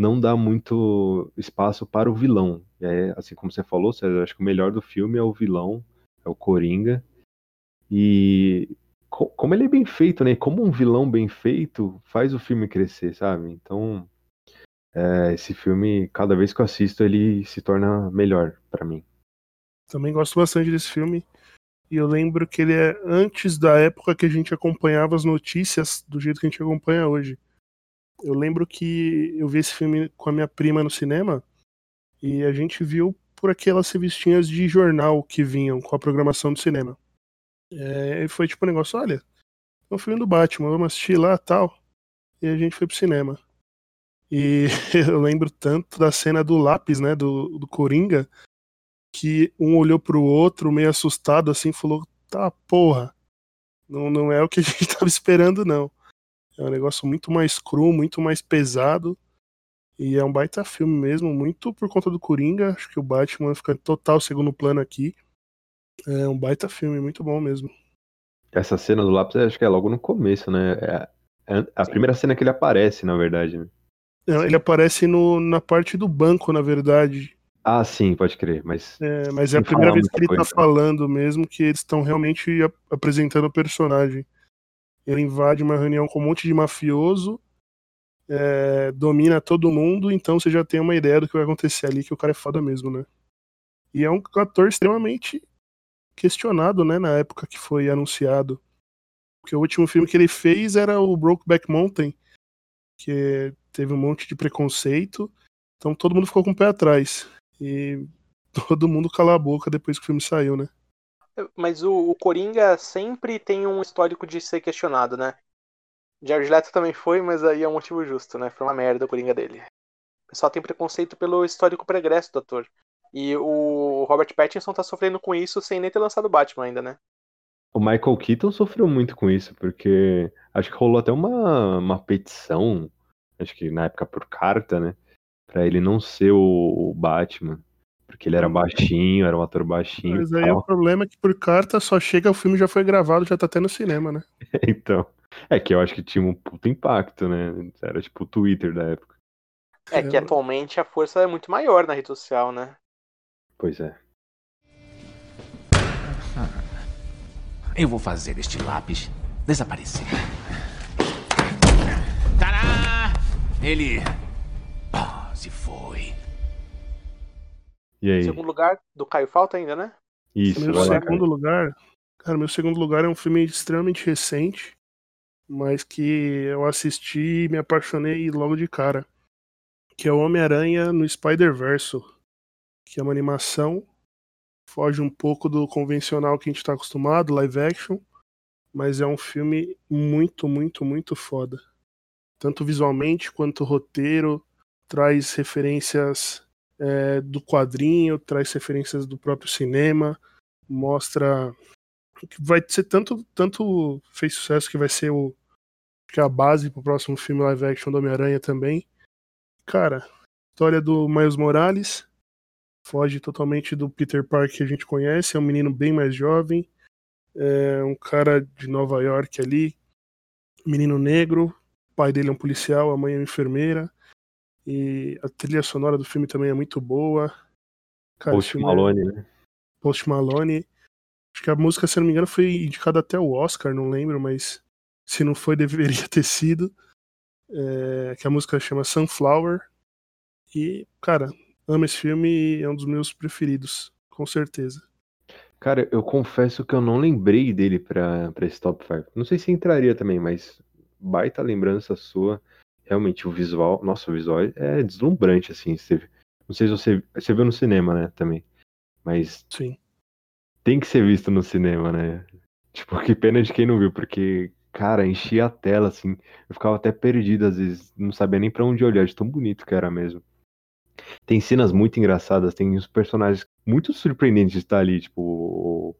não dá muito espaço para o vilão. É, assim como você falou, César, acho que o melhor do filme é o vilão, é o Coringa. E co- como ele é bem feito, né? Como um vilão bem feito faz o filme crescer, sabe? Então, é, esse filme, cada vez que eu assisto, ele se torna melhor pra mim. Também gosto bastante desse filme. E eu lembro que ele é antes da época que a gente acompanhava as notícias do jeito que a gente acompanha hoje. Eu lembro que eu vi esse filme com a minha prima no cinema e a gente viu por aquelas revistinhas de jornal que vinham com a programação do cinema. É, e foi tipo um negócio, olha, é um filme do Batman, vamos assistir lá tal. E a gente foi pro cinema. E *laughs* eu lembro tanto da cena do lápis, né, do, do Coringa, que um olhou pro outro meio assustado assim, falou: "Tá, porra. Não, não é o que a gente *laughs* tava esperando não". É um negócio muito mais cru, muito mais pesado. E é um baita filme mesmo, muito por conta do Coringa. Acho que o Batman fica total segundo plano aqui. É um baita filme, muito bom mesmo. Essa cena do lápis, acho que é logo no começo, né? É a, a primeira cena que ele aparece, na verdade. né? É, Ele aparece no, na parte do banco, na verdade. Ah, sim, pode crer, mas É, mas é a primeira vez que ele tá coisa. falando mesmo que eles estão realmente ap- apresentando o personagem. Ele invade uma reunião com um monte de mafioso, é, domina todo mundo, então você já tem uma ideia do que vai acontecer ali, que o cara é foda mesmo, né? E é um ator extremamente questionado, né, na época que foi anunciado. Porque o último filme que ele fez era o Brokeback Mountain, que teve um monte de preconceito, então todo mundo ficou com o pé atrás. E *laughs* todo mundo calou a boca depois que o filme saiu, né? Mas o, o Coringa sempre tem um histórico de ser questionado, né? Jared Leto também foi, mas aí é um motivo justo, né? Foi uma merda o Coringa dele. O pessoal tem preconceito pelo histórico pregresso do ator. E o Robert Pattinson tá sofrendo com isso sem nem ter lançado o Batman ainda, né? o Michael Keaton sofreu muito com isso, porque acho que rolou até uma, uma petição, acho que na época por carta, né? Pra ele não ser o, o Batman. Porque ele era baixinho, era um ator baixinho. Mas e aí tal. o problema é que por carta só chega, o filme já foi gravado, já tá até no cinema, né? *laughs* Então. É que eu acho que tinha um puto impacto, né? Era tipo o Twitter da época. É que atualmente a força é muito maior na rede social, né? Pois é. Eu vou fazer este lápis desaparecer. Tará! Ele. Ah, se foi. E aí? Segundo lugar do Caio Falta ainda, né? Isso, meu lá, segundo lugar, cara, meu segundo lugar é um filme extremamente recente, mas que eu assisti e me apaixonei logo de cara, que é o Homem-Aranha no Spider-Verse, que é uma animação, foge um pouco do convencional que a gente tá acostumado, live action, mas é um filme muito, muito, muito foda. Tanto visualmente quanto roteiro, traz referências é, do quadrinho, traz referências do próprio cinema, mostra que vai ser tanto, tanto fez sucesso que vai ser o que é a base pro próximo filme live action do Homem-Aranha também. Cara, história do Miles Morales foge totalmente do Peter Parker que a gente conhece, é um menino bem mais jovem, é um cara de Nova York ali, menino negro, o pai dele é um policial, a mãe é enfermeira. E a trilha sonora do filme também é muito boa. Cara, Post filme é- Malone, né? Post Malone. Acho que a música, se não me engano, foi indicada até o Oscar, não lembro, mas se não foi, *laughs* deveria ter sido. É, que a música chama Sunflower. E, cara, amo esse filme e é um dos meus preferidos, com certeza. Cara, eu confesso que eu não lembrei dele pra, pra esse top 5. Não sei se entraria também, mas baita lembrança sua. Realmente o visual, nossa, o visual é deslumbrante, assim. Você, não sei se você, você viu no cinema, né, também. Mas Sim. tem que ser visto no cinema, né? Tipo, que pena de quem não viu, porque, cara, enchia a tela, assim. Eu ficava até perdido, às vezes, não sabia nem pra onde olhar, de tão bonito que era mesmo. Tem cenas muito engraçadas, tem uns personagens muito surpreendentes de estar ali, tipo,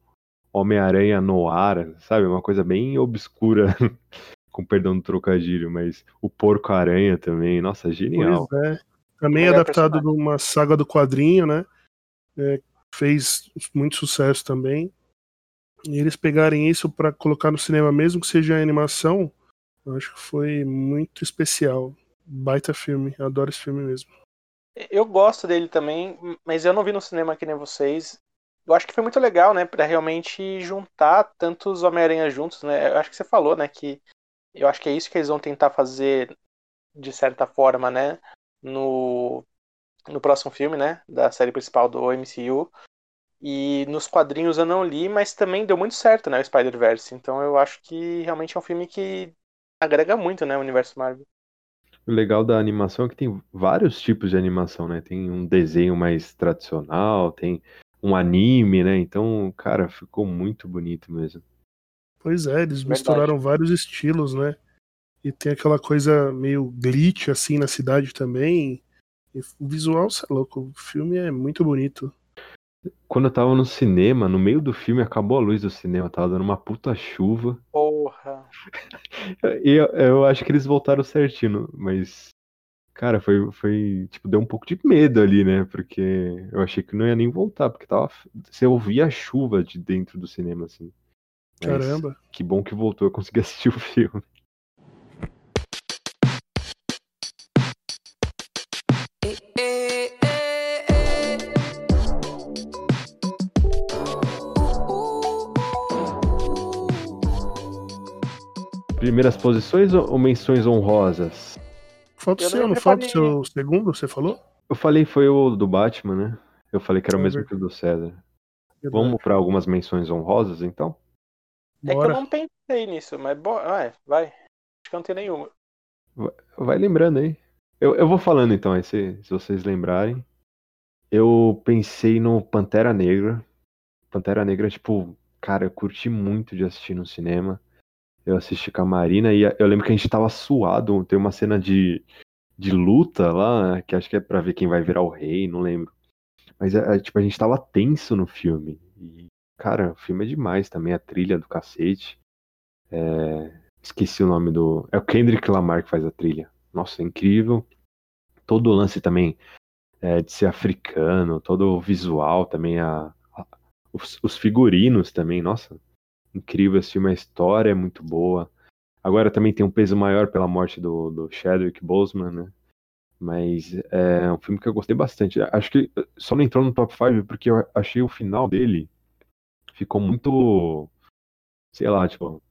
Homem-Aranha no ar, sabe? Uma coisa bem obscura, *laughs* com perdão do trocadilho, mas o Porco-Aranha também, nossa, genial. Pois é. Também Melhor adaptado personagem. de uma saga do quadrinho, né? É, fez muito sucesso também. E eles pegarem isso pra colocar no cinema, mesmo que seja animação, eu acho que foi muito especial. Baita filme, eu adoro esse filme mesmo. Eu gosto dele também, mas eu não vi no cinema que nem vocês. Eu acho que foi muito legal, né, Pra realmente juntar tantos Homem-Aranha juntos, né? Eu acho que você falou, né, que eu acho que é isso que eles vão tentar fazer de certa forma, né, no no próximo filme, né, da série principal do MCU. E nos quadrinhos eu não li, mas também deu muito certo, né, o Spider-Verse. Então eu acho que realmente é um filme que agrega muito, né, o universo Marvel. O legal da animação é que tem vários tipos de animação, né? Tem um desenho mais tradicional, tem um anime, né? Então, cara, ficou muito bonito mesmo. Pois é, eles Verdade. misturaram vários estilos, né? E tem aquela coisa meio glitch assim na cidade também. E o visual, cê é louco, o filme é muito bonito. Quando eu tava no cinema, no meio do filme, acabou a luz do cinema, tava dando uma puta chuva. Porra. *laughs* E eu, eu acho que eles voltaram certinho, mas. Cara, foi, foi. Tipo, deu um pouco de medo ali, né? Porque eu achei que não ia nem voltar, porque tava. Você ouvia a chuva de dentro do cinema, assim. Mas Caramba. Que bom que voltou, eu consegui assistir o filme. Primeiras posições ou menções honrosas? Falta o Eu seu, não falta o seu segundo, você falou? Eu falei foi o do Batman, né? Eu falei que era o mesmo que o do César. Vamos pra algumas menções honrosas, então? É que eu Bora. não pensei nisso, mas bo... vai, vai. Acho que não tenho nenhuma. Vai lembrando aí. Eu, eu vou falando então, aí se, se vocês lembrarem. Eu pensei no Pantera Negra. Pantera Negra, tipo, cara, eu curti muito de assistir no cinema. Eu assisti com a Marina e eu lembro que a gente tava suado. Tem uma cena de, de luta lá, que acho que é pra ver quem vai virar o rei, não lembro. Mas é, é, tipo, a gente tava tenso no filme. E, cara, o filme é demais também, a trilha do cacete. É, Esqueci o nome do. É o Kendrick Lamar que faz a trilha. Nossa, é incrível. Todo o lance também é, de ser africano, todo o visual também, a, os, os figurinos também, nossa, incrível esse filme, a história é muito boa. Agora também tem um peso maior pela morte do, do Chadwick Boseman, né? Mas é um filme que eu gostei bastante. Acho que só não entrou no top 5 porque eu achei o final dele ficou muito, sei lá, tipo,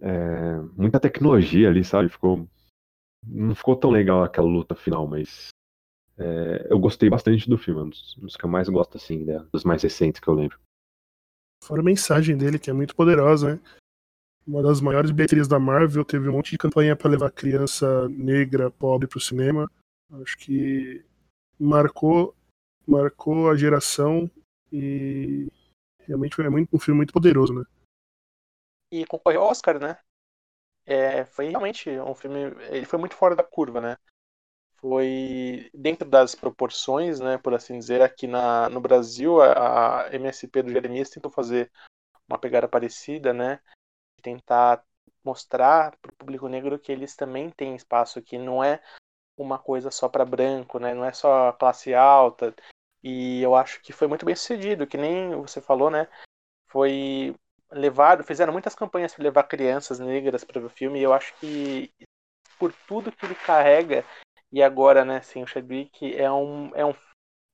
é, muita tecnologia ali, sabe? Ficou. Não ficou tão legal aquela luta final, mas. é, eu gostei bastante do filme, um dos, um dos que eu mais gosto, assim, né, dos mais recentes que eu lembro. Fora a mensagem dele, que é muito poderosa, né? Uma das maiores bilheterias da Marvel, teve um monte de campanha para levar criança negra, pobre pro cinema. Acho que marcou, marcou a geração e realmente foi muito, um filme muito poderoso, né? E concorreu ao Oscar, né? É, foi realmente um filme. Ele foi muito fora da curva, né? Foi dentro das proporções, né? Por assim dizer, aqui na, no Brasil, a, a MSP do Jeremias tentou fazer uma pegada parecida, né? Tentar mostrar para o público negro que eles também têm espaço aqui, não é uma coisa só para branco, né? Não é só classe alta. E eu acho que foi muito bem sucedido, que nem você falou, né? Foi levado, fizeram muitas campanhas para levar crianças negras para o filme, e eu acho que por tudo que ele carrega, e agora, né, sem o Chadwick, é um, é um,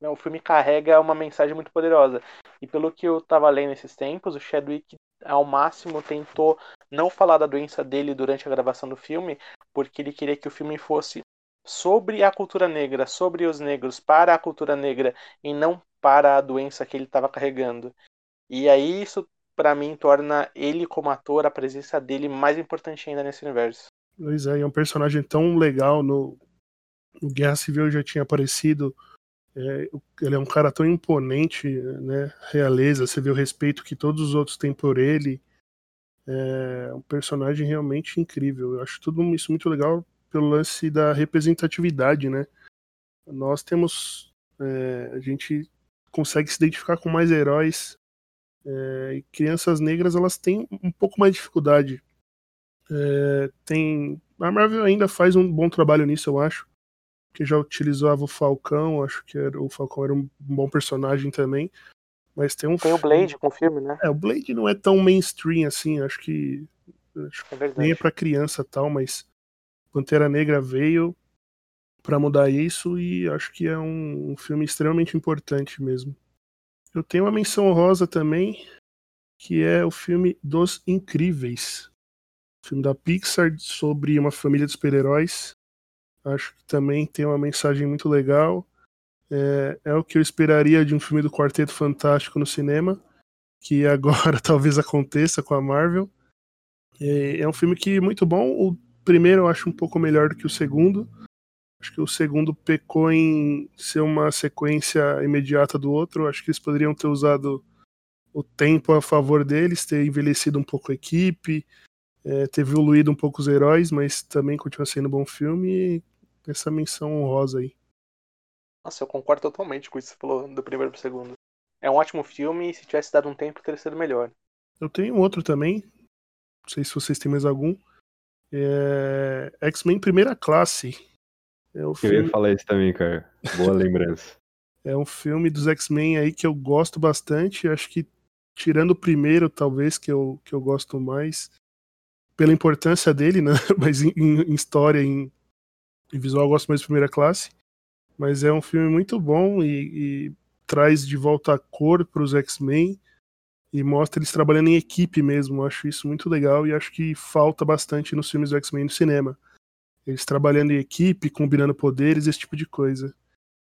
é um filme carrega uma mensagem muito poderosa. E pelo que eu tava lendo esses tempos, o Chadwick ao máximo tentou não falar da doença dele durante a gravação do filme, porque ele queria que o filme fosse sobre a cultura negra, sobre os negros, para a cultura negra, e não para a doença que ele estava carregando. E aí isso para mim torna ele como ator a presença dele mais importante ainda nesse universo. Pois é, é um personagem tão legal no, no Guerra Civil já tinha aparecido. É, ele é um cara tão imponente, né? Realeza, você vê o respeito que todos os outros têm por ele. É um personagem realmente incrível. Eu acho tudo isso muito legal pelo lance da representatividade, né? Nós temos. É, a gente consegue se identificar com mais heróis. É, e crianças negras elas têm um pouco mais de dificuldade. É, tem a Marvel ainda faz um bom trabalho nisso, eu acho. Que já utilizava o Falcão, acho que era, o Falcão era um bom personagem também. Mas tem um. Tem o Blade com o filme, né? É, o Blade não é tão mainstream assim, acho que. Acho É verdade. nem é pra criança tal, mas Pantera Negra veio pra mudar isso e acho que é um, um filme extremamente importante mesmo. Eu tenho uma menção honrosa também, que é o filme Dos Incríveis. Filme da Pixar sobre uma família de super-heróis. Acho que também tem uma mensagem muito legal. É, é o que eu esperaria de um filme do Quarteto Fantástico no cinema, que *laughs* agora talvez aconteça com a Marvel. É, é um filme que é muito bom. O primeiro eu acho um pouco melhor do que o segundo. Acho que o segundo pecou em ser uma sequência imediata do outro. Acho que eles poderiam ter usado o tempo a favor deles, ter envelhecido um pouco a equipe, é, ter evoluído um pouco os heróis, mas também continua sendo um bom filme. E essa menção honrosa aí. Nossa, eu concordo totalmente com isso que você falou do primeiro pro segundo. É um ótimo filme e se tivesse dado um tempo, teria sido melhor. Eu tenho outro também. Não sei se vocês têm mais algum. É... X-Men Primeira Classe. É, Eu filme... ia falar isso também, cara. Boa lembrança. *laughs* é um filme dos X-Men aí que eu gosto bastante. Acho que, tirando o primeiro, talvez, que eu, que eu gosto mais, pela importância dele, né? *laughs* Mas em, em história, em, em visual, eu gosto mais de Primeira Classe. Mas é um filme muito bom e, e traz de volta a cor para os X-Men e mostra eles trabalhando em equipe mesmo. Eu acho isso muito legal e acho que falta bastante nos filmes do X-Men no cinema. Eles trabalhando em equipe, combinando poderes, esse tipo de coisa.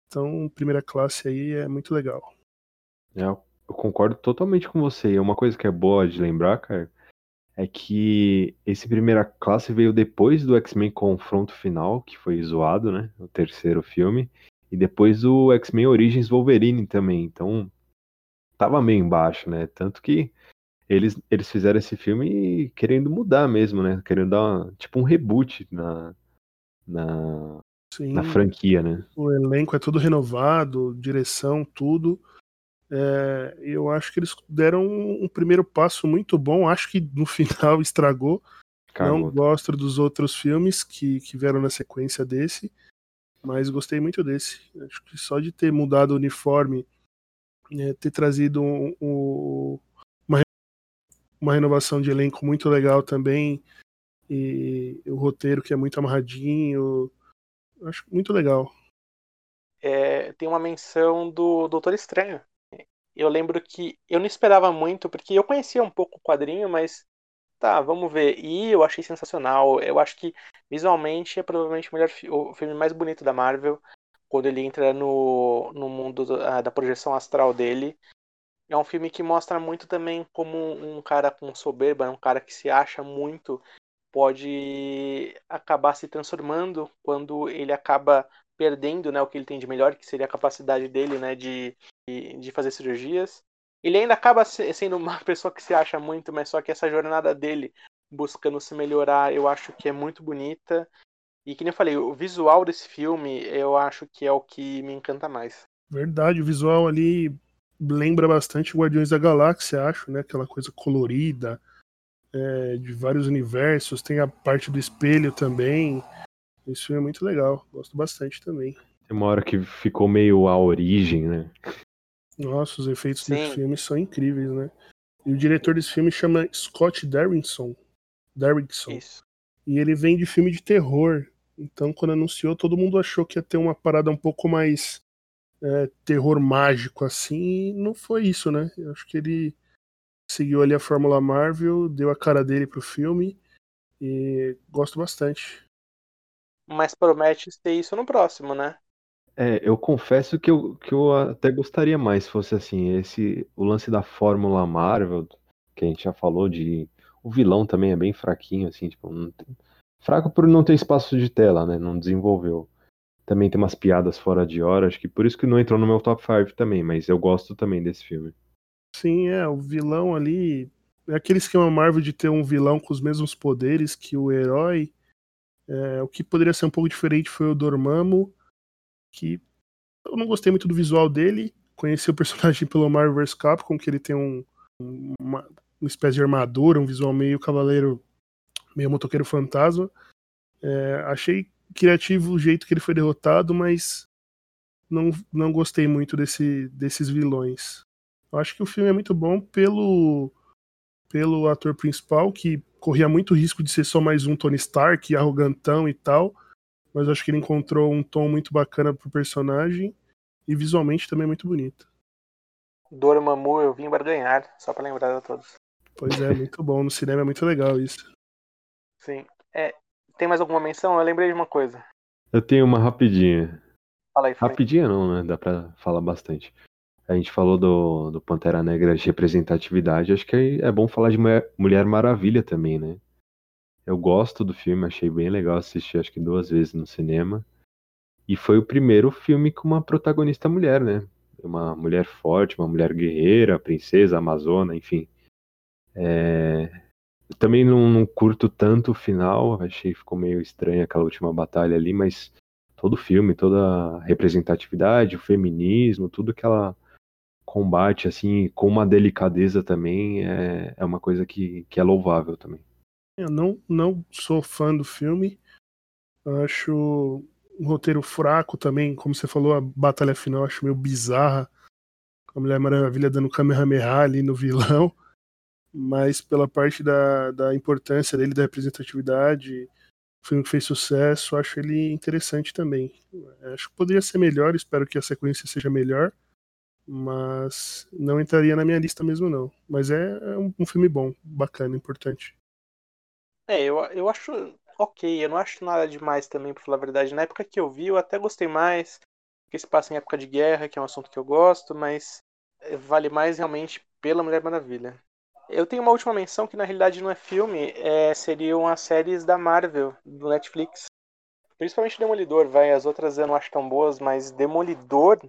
Então, primeira classe aí é muito legal. É, eu concordo totalmente com você. E uma coisa que é boa de lembrar, cara, é que esse primeira classe veio depois do X-Men Confronto Final, que foi zoado, né? O terceiro filme. E depois do X-Men Origins Wolverine também. Então, tava meio embaixo, né? Tanto que eles, eles fizeram esse filme querendo mudar mesmo, né? Querendo dar uma- tipo um reboot na, na, Sim, na franquia, né? o elenco é tudo renovado, direção, tudo. É, eu acho que eles deram um, um primeiro passo muito bom. Acho que no *laughs* final estragou. Não Cagou. gosto dos outros filmes que, que vieram na sequência desse, mas gostei muito desse. Acho que só de ter mudado o uniforme, né, ter trazido um- um- uma, uma renovação de elenco muito legal também, e o roteiro que é muito amarradinho, acho muito legal. É, tem uma menção do Doutor Estranho. Eu lembro que eu não esperava muito, porque eu conhecia um pouco o quadrinho, mas tá, vamos ver. E eu achei sensacional. Eu acho que visualmente é provavelmente o, melhor, o filme mais bonito da Marvel. Quando ele entra no, no mundo do- ah, da projeção astral dele. É um filme que mostra muito também como um cara com soberba, um cara que se acha muito, pode acabar se transformando quando ele acaba perdendo né, o que ele tem de melhor, que seria a capacidade dele né, de, de fazer cirurgias. Ele ainda acaba se- sendo uma *laughs* pessoa que se acha muito, mas só que essa jornada dele buscando se melhorar, eu acho que é muito bonita. E que nem eu falei, o visual desse filme, eu acho que é o que me encanta mais. Verdade, o visual ali lembra bastante Guardiões da Galáxia, acho, né? Aquela coisa colorida, é, de vários universos. Tem a parte do espelho também. Esse filme é muito legal, gosto bastante também. Tem uma hora que ficou meio a origem, né? Nossa, os efeitos Sim. desse filme são incríveis, né? E o diretor desse filme chama Scott Derrickson. Derrickson. Isso. E ele vem de filme de terror. Então, quando anunciou, todo mundo achou que ia ter uma parada um pouco mais é, terror mágico, assim. E não foi isso, né? Eu acho que ele seguiu ali a Fórmula Marvel, deu a cara dele pro filme. E gosto bastante. Mas promete ser isso no próximo, né? É, eu confesso que eu, que eu até gostaria mais se fosse assim, esse o lance da Fórmula Marvel, que a gente já falou de o vilão também é bem fraquinho assim, tipo, não tem- Fraco por não ter espaço de tela, né? Não desenvolveu. Também tem umas piadas fora de hora, acho que por isso que não entrou no meu top 5 também, mas eu gosto também desse filme. Sim, é, o vilão ali. É aquele esquema Marvel de ter um vilão com os mesmos poderes que o herói. É, o que poderia ser um pouco diferente foi o Dormammu, que eu não gostei muito do visual dele. Conheci o personagem *laughs* pelo Marvel vs Capcom, que ele tem um, uma, uma espécie de armadura, um visual meio cavaleiro, meio motoqueiro fantasma. É, achei criativo o jeito que ele foi derrotado, mas não, não gostei muito desse, desses vilões. Eu acho que o filme é muito bom pelo, pelo ator principal, que corria muito risco de ser só mais um Tony Stark, arrogantão e tal, mas acho que ele encontrou um tom muito bacana pro personagem e visualmente também é muito bonito. Dormammu, eu vim barganhar, só para lembrar a todos. Pois é, muito bom. No cinema é muito legal isso. Sim. É, tem mais alguma menção? Eu lembrei de uma coisa. Eu tenho uma rapidinha. Fala aí. Rapidinha não, né? Dá pra falar bastante. A gente falou do, do Pantera Negra de representatividade. Acho que é bom falar de Mulher, Mulher Maravilha também, né? Eu gosto do filme, achei bem legal assistir acho que duas vezes no cinema. E foi o primeiro filme com uma protagonista mulher, né? Uma mulher forte, uma mulher guerreira, princesa, amazona, enfim. É... Também não, não, curto tanto o final, achei que ficou meio estranha aquela última batalha ali, mas todo o filme, toda a representatividade, o feminismo, tudo que ela combate, assim, com uma delicadeza também, é, é uma coisa que, que é louvável também. Eu não, não sou fã do filme, acho um roteiro fraco também, como você falou, a batalha final acho meio bizarra, a Mulher Maravilha dando Kamehameha ali no vilão mas pela parte da, da importância dele, da representatividade, o filme que fez sucesso, acho ele interessante também. Acho que poderia ser melhor, espero que a sequência seja melhor, mas não entraria na minha lista mesmo não. Mas é, é um, um, filme bom, bacana, importante. É, eu, eu acho ok, eu não acho nada demais também, pra falar a verdade. Na época que eu vi, eu até gostei mais, porque se passa em época de guerra, que é um assunto que eu gosto, mas vale mais realmente pela Mulher Maravilha. Eu tenho uma última menção que na realidade não é filme, é, seriam as séries da Marvel, do Netflix. Principalmente Demolidor, vai. As outras eu não acho tão boas, mas Demolidor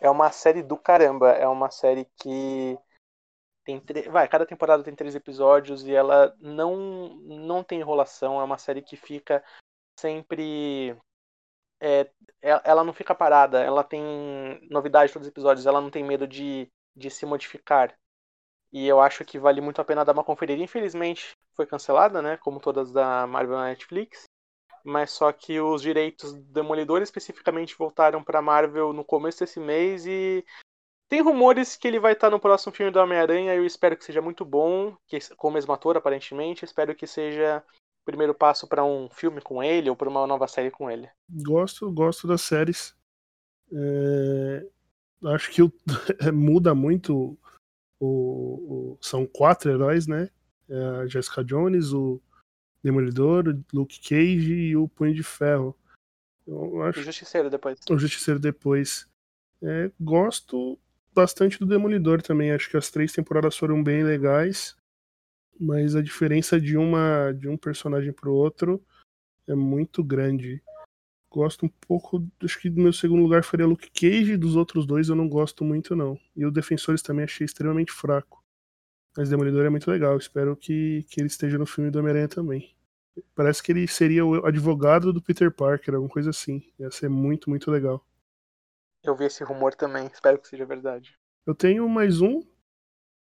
é uma série do caramba. É uma série que tem vai, cada temporada tem três episódios e ela não não tem enrolação. É uma série que fica sempre é, ela não fica parada. Ela tem novidade todos os episódios. Ela não tem medo de, de se modificar. E eu acho que vale muito a pena dar uma conferida. Infelizmente foi cancelada, né? Como todas da Marvel na Netflix. Mas só que os direitos do Demolidor especificamente voltaram para Marvel no começo desse mês e tem rumores que ele vai estar no próximo filme do Homem-Aranha. Eu espero que seja muito bom, que com o mesmo ator aparentemente. Espero que seja o primeiro passo para um filme com ele ou para uma nova série com ele. Gosto, gosto das séries. É... Acho que *laughs* muda muito o, o, são quatro heróis, né? É a Jessica Jones, o Demolidor, o Luke Cage e o Punho de Ferro. Eu acho... O Justiceiro depois. O Justiceiro depois. É, gosto bastante do Demolidor também. Acho que as três temporadas foram bem legais. Mas a diferença de uma de um personagem pro outro é muito grande. Gosto um pouco, acho que do meu segundo lugar faria Luke Cage, dos outros dois eu não gosto muito não. E o Defensores também achei extremamente fraco. Mas Demolidor é muito legal, espero que, que ele esteja no filme do Homem-Aranha também. Parece que ele seria o advogado do Peter Parker, alguma coisa assim. Ia ser muito, muito legal. Eu vi esse rumor também, espero que seja verdade. Eu tenho mais um,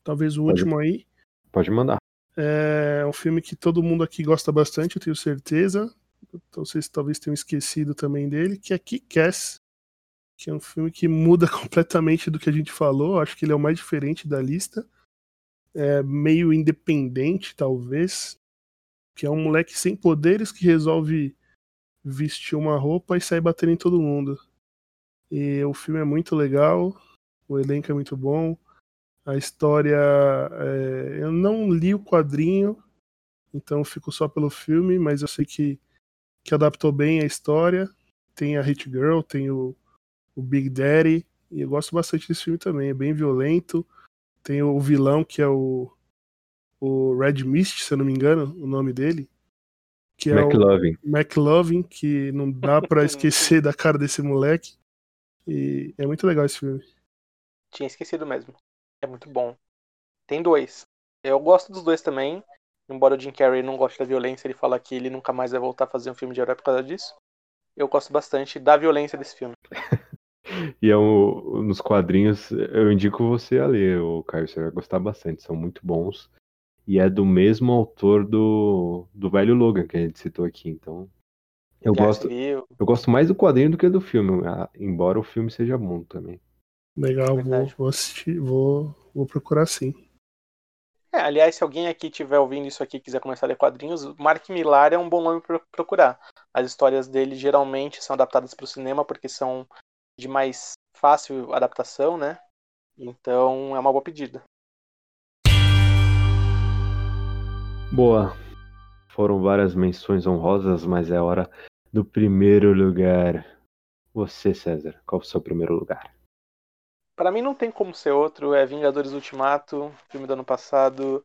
talvez o Pode. último aí. Pode mandar. É um filme que todo mundo aqui gosta bastante, eu tenho certeza. Então vocês talvez tenham esquecido também dele, que é Kick-Ass, que é um filme que muda *laughs* completamente do que a gente falou. Acho que ele é o mais diferente da lista. É meio independente, talvez. Que é um moleque sem poderes que resolve vestir uma roupa e sair batendo em todo mundo. E o filme é muito legal, o elenco é muito bom. A história. É... eu não li o quadrinho, então fico só pelo filme, mas eu sei que que adaptou bem a história. Tem a Hit Girl, tem o, o Big Daddy, e eu gosto bastante desse filme também. É bem violento. Tem o vilão, que é o, o Red Mist, se eu não me engano, o nome dele. que é McLovin. o McLovin, que não dá pra *laughs* esquecer da cara desse moleque. E é muito legal esse filme. Tinha esquecido mesmo. É muito bom. Tem dois. Eu gosto dos dois também. Embora o Jim Carrey não goste da violência, ele fala que ele nunca mais vai voltar a fazer um filme de herói por causa disso. Eu gosto bastante da violência desse filme. *laughs* E é um, nos quadrinhos, eu indico você a ler, o Caio, você vai gostar bastante, são muito bons. E é do mesmo autor do, do velho Logan que a gente citou aqui, então. Eu gosto, eu gosto mais do quadrinho do que do filme, ah, embora o filme seja bom também. Legal, vou, Verdade. vou assistir, vou, vou procurar sim. É, aliás, se alguém aqui estiver ouvindo isso aqui e quiser começar a ler quadrinhos, Mark Millar é um bom nome para procurar. As histórias dele geralmente são adaptadas para o cinema porque são de mais fácil adaptação, né? Então é uma boa pedida. Boa. Foram várias menções honrosas, mas é hora do primeiro lugar. Você, César, qual o seu primeiro lugar? Pra mim não tem como ser outro, é Vingadores Ultimato, filme do ano passado.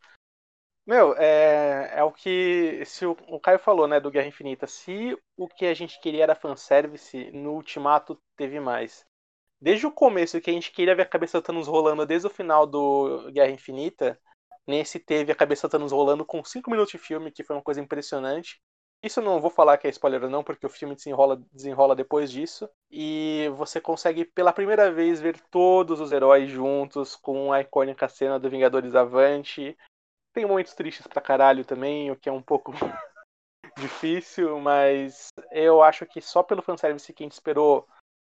Meu, é, é o que se o, o Caio falou, né, do Guerra Infinita. Se o que a gente queria era fanservice, no Ultimato teve mais. Desde o começo, que a gente queria ver a cabeça do Thanos rolando desde o final do Guerra Infinita, nesse teve a cabeça do Thanos rolando com 5 minutos de filme, que foi uma coisa impressionante. Isso não vou falar que é spoiler não, porque o filme desenrola, desenrola depois disso. E você consegue pela primeira vez ver todos os heróis juntos, com a icônica cena do Vingadores Avante. Tem momentos tristes pra caralho também, o que é um pouco *laughs* difícil, mas eu acho que só pelo fanservice que a gente esperou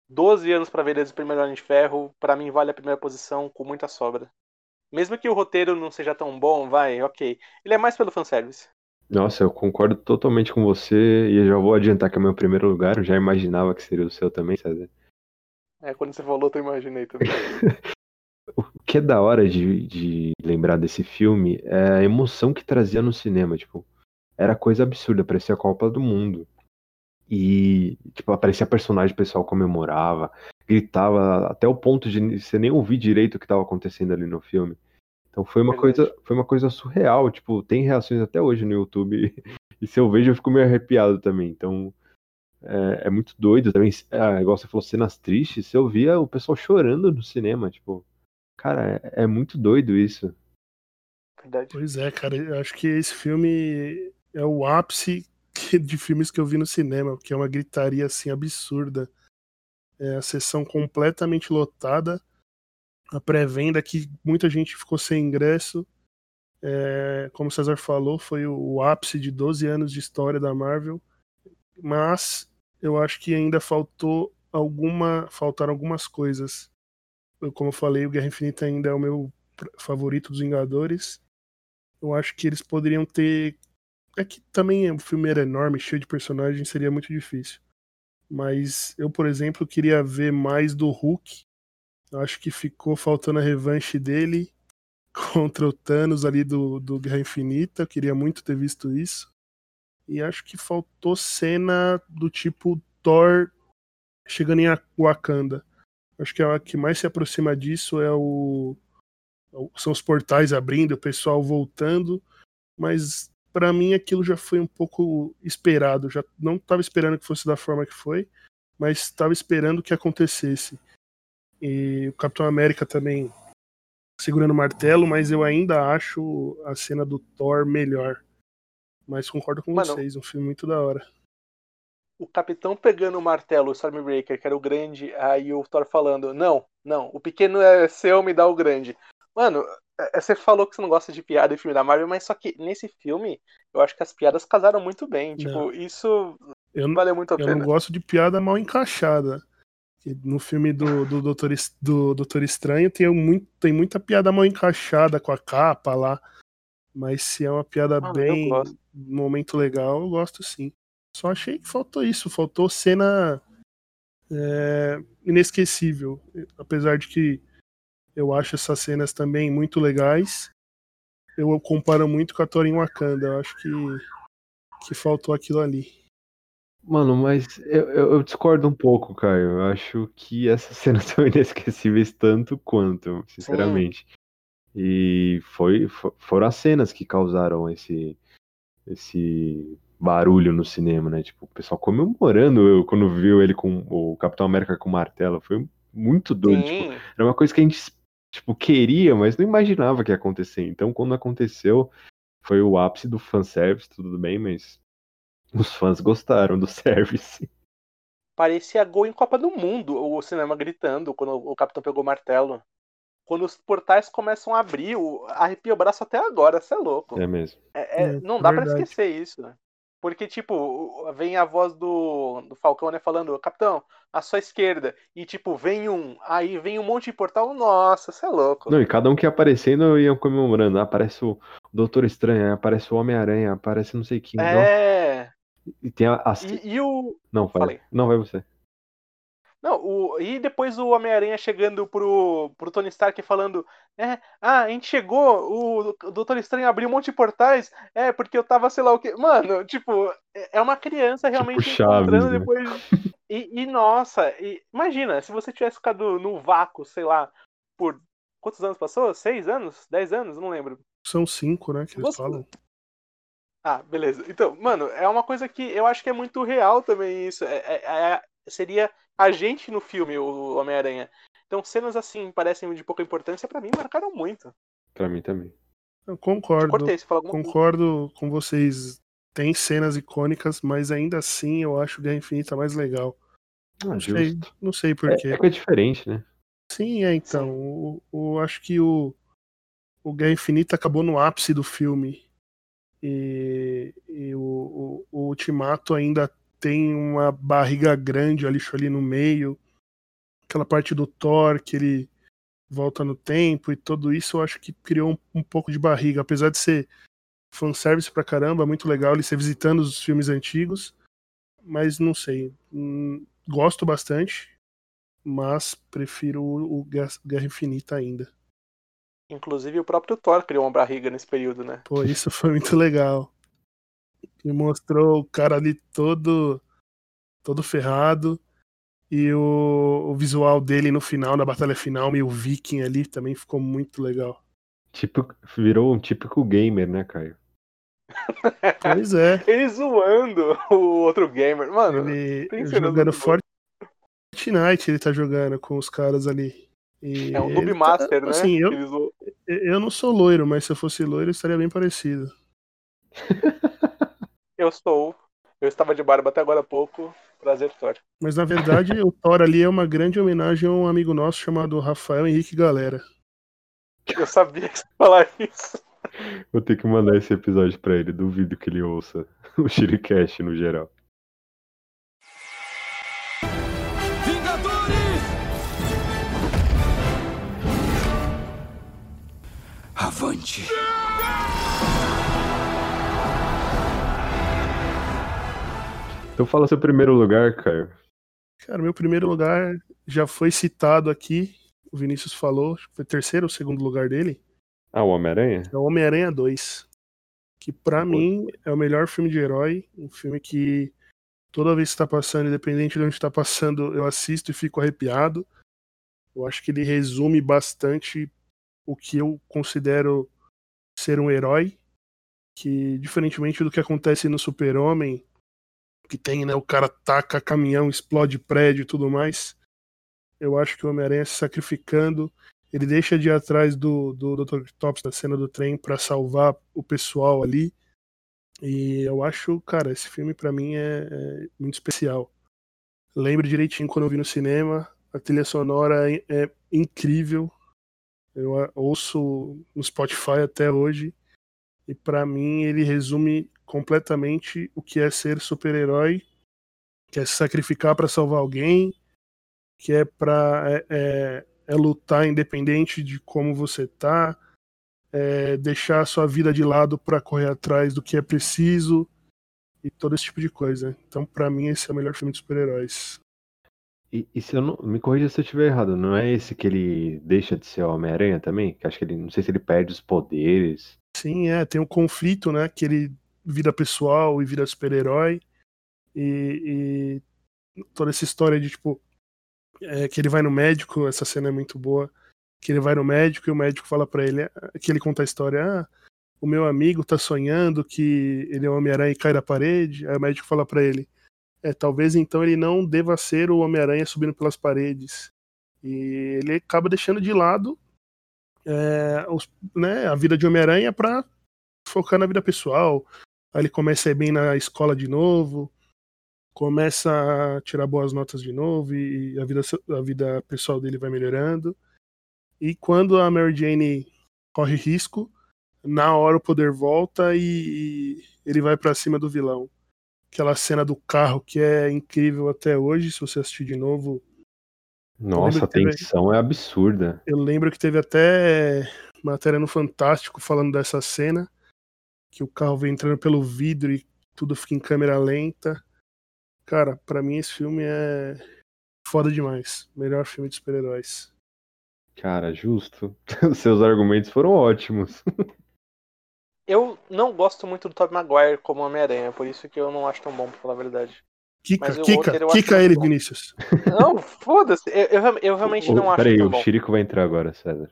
12 anos pra ver desde o primeiro Ano de Ferro, pra mim vale a primeira posição com muita sobra. Mesmo que o roteiro não seja tão bom, vai, ok. Ele é mais pelo fanservice. Nossa, eu concordo totalmente com você e eu já vou adiantar que é o meu primeiro lugar. Eu já imaginava que seria o seu também, César. É, quando você falou, eu imaginei também. *laughs* O que é da hora de, de lembrar desse filme é a emoção que trazia no cinema, tipo, era coisa absurda, parecia a Copa do Mundo. E, tipo, aparecia personagem, o pessoal comemorava, gritava, até o ponto de você nem ouvir direito o que estava acontecendo ali no filme. Então foi uma Verdade. coisa, foi uma coisa surreal, tipo, tem reações até hoje no YouTube, *laughs* e se eu vejo eu fico meio arrepiado também. Então, é, é muito doido também, ah, igual você falou, cenas tristes, você ouvia o pessoal chorando no cinema, tipo, Cara, é, é muito doido isso. Verdade. Pois é, cara, eu acho que esse filme é o ápice *laughs* de filmes que eu vi no cinema, que é uma gritaria assim absurda. É a sessão completamente lotada, a pré-venda que muita gente ficou sem ingresso. É, como o César falou, foi o, ápice de 12 anos de história da Marvel. Mas eu acho que ainda faltou alguma, faltaram algumas coisas. Eu, como eu falei, o Guerra Infinita ainda é o meu favorito dos Vingadores. Eu acho que eles poderiam ter. É que também o filme era enorme, cheio de personagens, seria muito difícil. Mas eu, por exemplo, queria ver mais do Hulk. Eu acho que ficou faltando a revanche dele *laughs* contra o Thanos ali do, do Guerra Infinita. Eu queria muito ter visto isso. E acho que faltou cena do tipo Thor chegando em Wakanda. Acho que a que mais se aproxima disso é o são os portais abrindo, o pessoal voltando, mas para mim aquilo já foi um pouco esperado. Já não estava esperando que fosse da forma que foi, mas estava esperando que acontecesse. E o Capitão América também segurando o martelo, mas eu ainda acho a cena do Thor melhor. Mas concordo com Mano, vocês, um filme muito da hora. O capitão pegando o martelo, o Stormbreaker, que era o grande, aí o Thor falando: Não, não, o pequeno é seu, me dá o grande. Mano, é- você falou que você não gosta de piada em filme da Marvel, mas só que nesse filme, eu acho que as piadas casaram muito bem. Tipo, Não. isso Eu, não- valeu muito a eu pena. não gosto de piada mal encaixada. No filme do, do, Doutor, do Doutor Estranho tem, muito, tem muita piada mal encaixada com a capa lá. Mas se é uma piada Ah, bem. momento legal, eu gosto sim. Só achei que faltou isso, faltou cena é, inesquecível. Apesar de que eu acho essas cenas também muito legais, eu comparo muito com a Thor em Wakanda. Eu acho que, que faltou aquilo ali. Mano, mas eu, eu- eu discordo um pouco, Caio. Eu acho que essas *laughs* cenas são inesquecíveis tanto quanto, sinceramente. E foi, fo- foram as cenas que causaram esse, esse barulho no cinema, né? Tipo, o pessoal comemorando eu, quando viu ele com o Capitão América com o martelo. Foi muito doido. Tipo, Sim. era uma coisa que a gente tipo, queria, mas não imaginava que ia acontecer. Então, quando aconteceu, foi o ápice do fanservice, tudo bem, mas os fãs gostaram do *laughs* service. Parecia gol em Copa do Mundo, o cinema gritando quando o capitão pegou o martelo. Quando os portais começam a abrir, o- arrepia o braço até agora, você é louco. É mesmo. É- é- É, não dá pra verdade. esquecer isso. né? Porque, tipo, vem a voz do, do Falcão, né, falando, capitão, à sua esquerda. E, tipo, vem um, aí vem um monte de portal, nossa, você é louco. Não, e cada um que ia aparecendo iam comemorando. Ah, aparece o Doutor Estranho, aparece o Homem-Aranha, aparece não sei quem. É. E tem a. a- E, e o. Não, vai. falei. Não, vai você. Não, o, e depois o Homem-Aranha chegando pro, pro Tony Stark falando: É, ah, a gente chegou, o Doutor Estranho abriu um monte de portais, é, porque eu tava, sei lá o quê. Mano, tipo, é é uma criança realmente Chaves, encontrando né? depois. E, e, nossa, e- imagina, se você tivesse ficado no vácuo, sei lá, por. Quantos anos passou? Seis anos? Dez anos? Não lembro. São cinco, né, que eles Você- falam. Ah, beleza. Então, mano, é uma coisa que eu acho que é muito real também isso. É, é- é- seria a gente no filme, o Homem-Aranha. Então, cenas assim, parecem de pouca importância, pra mim marcaram muito. Pra mim também. Eu concordo. Cortei, você falou alguma coisa? Concordo com vocês. Tem cenas icônicas, mas ainda assim eu acho Guerra Infinita mais legal. Ah, Não sei, não sei porquê. é que é diferente, né? Sim, é então. O, o- acho que o, o Guerra Infinita acabou no ápice do filme. E, e o, o, o Ultimato ainda tem uma barriga grande ali, ali no meio. Aquela parte do Thor que ele volta no tempo e tudo isso eu acho que criou um, um pouco de barriga. Apesar de ser fanservice pra caramba, muito legal ele ser visitando os filmes antigos. Mas não sei. hum, Gosto bastante mas prefiro o o Guerra Infinita ainda. Inclusive, o próprio Thor criou uma barriga nesse período, né? Pô, isso foi muito legal. E mostrou o cara ali todo todo ferrado e o, o visual dele no final, na batalha final, meio viking ali, também ficou muito legal. Tipo, virou um típico gamer, né, Caio? *laughs* Pois é, Ele zoando o outro gamer. Mano, ele jogando. Fortnite, ele tá jogando com os caras ali. E é um Noob tá- Master, né? Assim, eu, Ele zoou. Eu não sou loiro, mas se eu fosse loiro, estaria bem parecido. *laughs* Eu sou. Eu estava de barba até agora há pouco. Prazer, Thor. Mas na verdade, o Thor ali é uma grande homenagem a um amigo nosso chamado Rafael Henrique Galera. Eu sabia que você ia falar isso. Vou ter que mandar esse episódio pra ele. Duvido que ele ouça o Shiricast no geral. Avante. Então fala seu primeiro lugar, Caio. Cara, meu primeiro lugar já foi citado aqui. O Vinícius falou, foi terceiro ou segundo lugar dele. Ah, o Homem-Aranha? É o Homem-Aranha 2. Que pra mim é o melhor filme de herói. Um filme que toda vez que tá passando, independente de onde tá passando, eu assisto e fico arrepiado. Eu acho que ele resume bastante o que eu considero ser um herói. Que, diferentemente do que acontece no Super-Homem, que tem, né? O cara taca caminhão, explode prédio e tudo mais. Eu acho que o Homem-Aranha se sacrificando, ele deixa de ir atrás do, do Dr. Octopus na cena do trem pra salvar o pessoal ali. E eu acho, cara, esse filme pra mim é, é muito especial. Lembro direitinho quando eu vi no cinema, a trilha sonora é, é incrível. Eu a- ouço no Spotify até hoje. E pra mim ele resume completamente o que é ser super-herói, que é se sacrificar pra salvar alguém, que é para é, é- é lutar independente de como você tá, é deixar a sua vida de lado pra correr atrás do que é preciso e todo esse tipo de coisa. Então, pra mim, esse é o melhor filme de super-heróis. E, e se eu não. Me corrija se eu estiver errado, não é esse que ele deixa de ser Homem-Aranha também? Que acho que ele. Não sei se ele perde os poderes. Sim, é, tem um conflito, né? Que ele vira pessoal e vira super-herói. E, e toda essa história de, tipo, é, que ele vai no médico, essa cena é muito boa. Que ele vai no médico e o médico fala pra ele, ah, que ele conta a história, ah, o meu amigo tá sonhando que ele é o Homem-Aranha e cai da parede. Aí o médico fala para ele: é, talvez então ele não deva ser o Homem-Aranha subindo pelas paredes. E ele acaba deixando de lado é, os, né, a vida de Homem-Aranha para focar na vida pessoal. Aí ele começa a ir bem na escola de novo, começa a tirar boas notas de novo e a vida, a vida pessoal dele vai melhorando. E quando a Mary Jane corre risco, na hora o poder volta e, e ele vai para cima do vilão. Aquela cena do carro que é incrível até hoje, se você assistir de novo. Nossa, a tensão teve... é absurda. Eu lembro que teve até matéria no Fantástico falando dessa cena, que o carro vem entrando pelo vidro e tudo fica em câmera lenta. Cara, para mim esse filme é foda demais. Melhor filme de super-heróis. Cara, justo. *laughs* Seus argumentos foram ótimos. *laughs* Eu não gosto muito do Tobey Maguire como Homem-Aranha, por isso que eu não acho tão bom, pra falar a verdade. Kika, Kika, Kika ele, Vinícius. Não, foda-se. Eu, eu, eu, realmente não acho Peraí, tão o bom. Chirico vai entrar agora, César.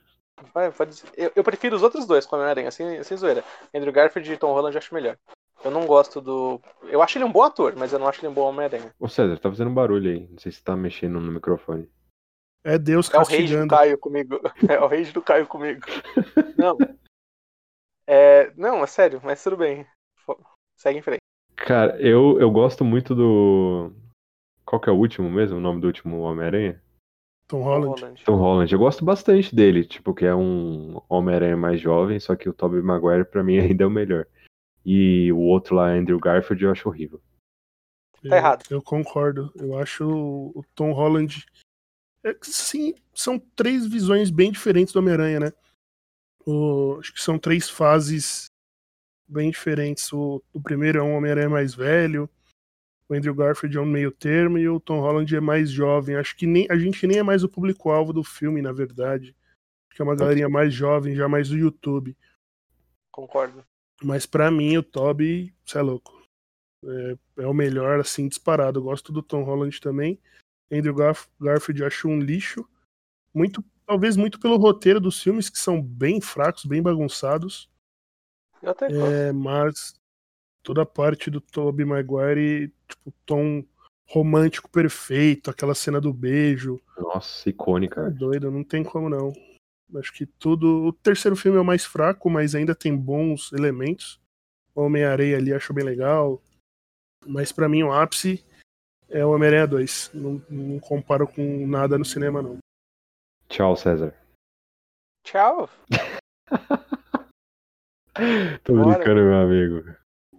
Vai, pode. Eu, eu prefiro os outros dois como Homem-Aranha, assim, sem zoeira. Andrew Garfield e Tom Holland eu acho melhor. Eu não gosto do. Eu acho ele um bom ator, mas eu não acho ele um bom Homem-Aranha. Ô César, tá fazendo barulho aí. Não sei se tá mexendo no microfone. É Deus É o rei do castigando. Caio comigo. *laughs* É o rei do Caio comigo. *laughs* Não. É, não, é sério, mas tudo bem. Segue em frente. Cara, eu, eu gosto muito do. Qual que é o último mesmo? O nome do último Homem-Aranha? Tom Holland. Tom Holland. Eu gosto bastante dele, tipo, que é um Homem-Aranha mais jovem, só que o Tobey Maguire pra mim *laughs* ainda é o melhor. E o outro lá, Andrew Garfield, eu acho horrível. Tá errado. Eu concordo. Eu acho o o Tom Holland. é, sim, são três visões bem diferentes do Homem-Aranha, né? O- acho que são três fases bem diferentes. O, o primeiro é um Homem-Aranha mais velho, o Andrew Garfield é um meio termo e o Tom Holland é mais jovem. Acho que nem, a gente nem é mais o público-alvo do filme, na verdade. Acho que é uma galerinha mais jovem, já mais do YouTube. Concordo. Mas pra mim, o Toby, você é louco. É, é o melhor, assim, disparado. Eu gosto do Tom Holland também. Andrew Garf- Garfield eu acho um lixo. Muito, talvez muito pelo roteiro dos filmes, que são bem fracos, bem bagunçados. Eu até. É, mas toda a parte do Tobey Maguire, tipo, tom romântico perfeito, aquela cena do beijo. Nossa, icônica. É doido, não tem como não. Acho que tudo. O terceiro filme é o mais fraco, mas ainda tem bons elementos. O Homem-Areia ali acho bem legal. Mas pra mim o ápice é o Homem-Aranha 2. Não, não comparo com nada no cinema, não. Tchau, César. Tchau. *laughs* Tô Bora. brincando, meu amigo.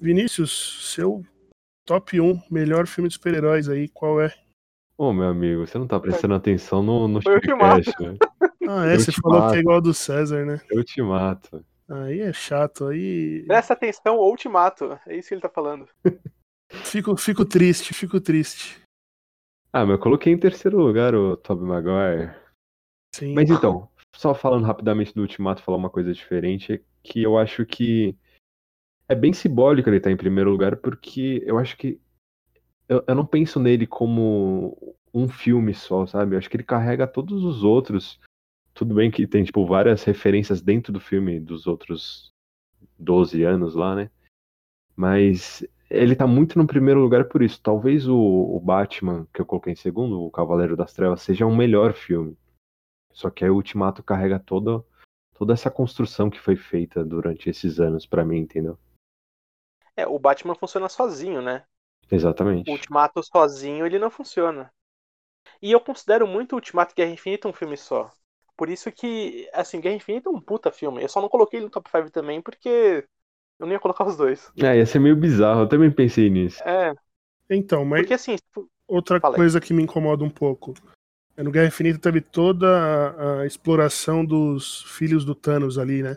Vinícius, seu top 1 melhor filme de super-heróis aí, qual é? Ô, meu amigo, você não tá prestando atenção no, no. Showcast, né? Ah, é, Eu você te falou mato. que é igual ao do César, né? Eu te mato. Aí é chato, aí. Presta atenção, Ultimato. É isso que ele tá falando. *laughs* Fico, fico triste, fico triste. Ah, mas eu coloquei em terceiro lugar o Tobey Maguire. Sim. Mas então, só falando rapidamente do Ultimato, falar uma coisa diferente, é que eu acho que é bem simbólico ele estar em primeiro lugar, porque eu acho que eu, eu não penso nele como um filme só, sabe? Eu acho que ele carrega todos os outros. Tudo bem que tem, tipo, várias referências dentro do filme dos outros 12 anos lá, né? Mas ele tá muito no primeiro lugar por isso. Talvez o, o Batman, que eu coloquei em segundo, o Cavaleiro das Trevas, seja um melhor filme. Só que aí o Ultimato carrega toda, toda essa construção que foi feita durante esses anos pra mim, entendeu? É, o Batman funciona sozinho, né? Exatamente. O Ultimato sozinho ele não funciona. E eu considero muito o Ultimato e Guerra Infinita um filme só. Por isso que, assim, Guerra Infinita é um puta filme. Eu só não coloquei ele no top 5 também porque eu não ia colocar os dois. É, ia ser meio bizarro, eu também pensei nisso. É, Então, mas porque assim, outra Fala aí. coisa que me incomoda um pouco. É, No Guerra Infinita teve toda a, a exploração dos filhos do Thanos ali, né?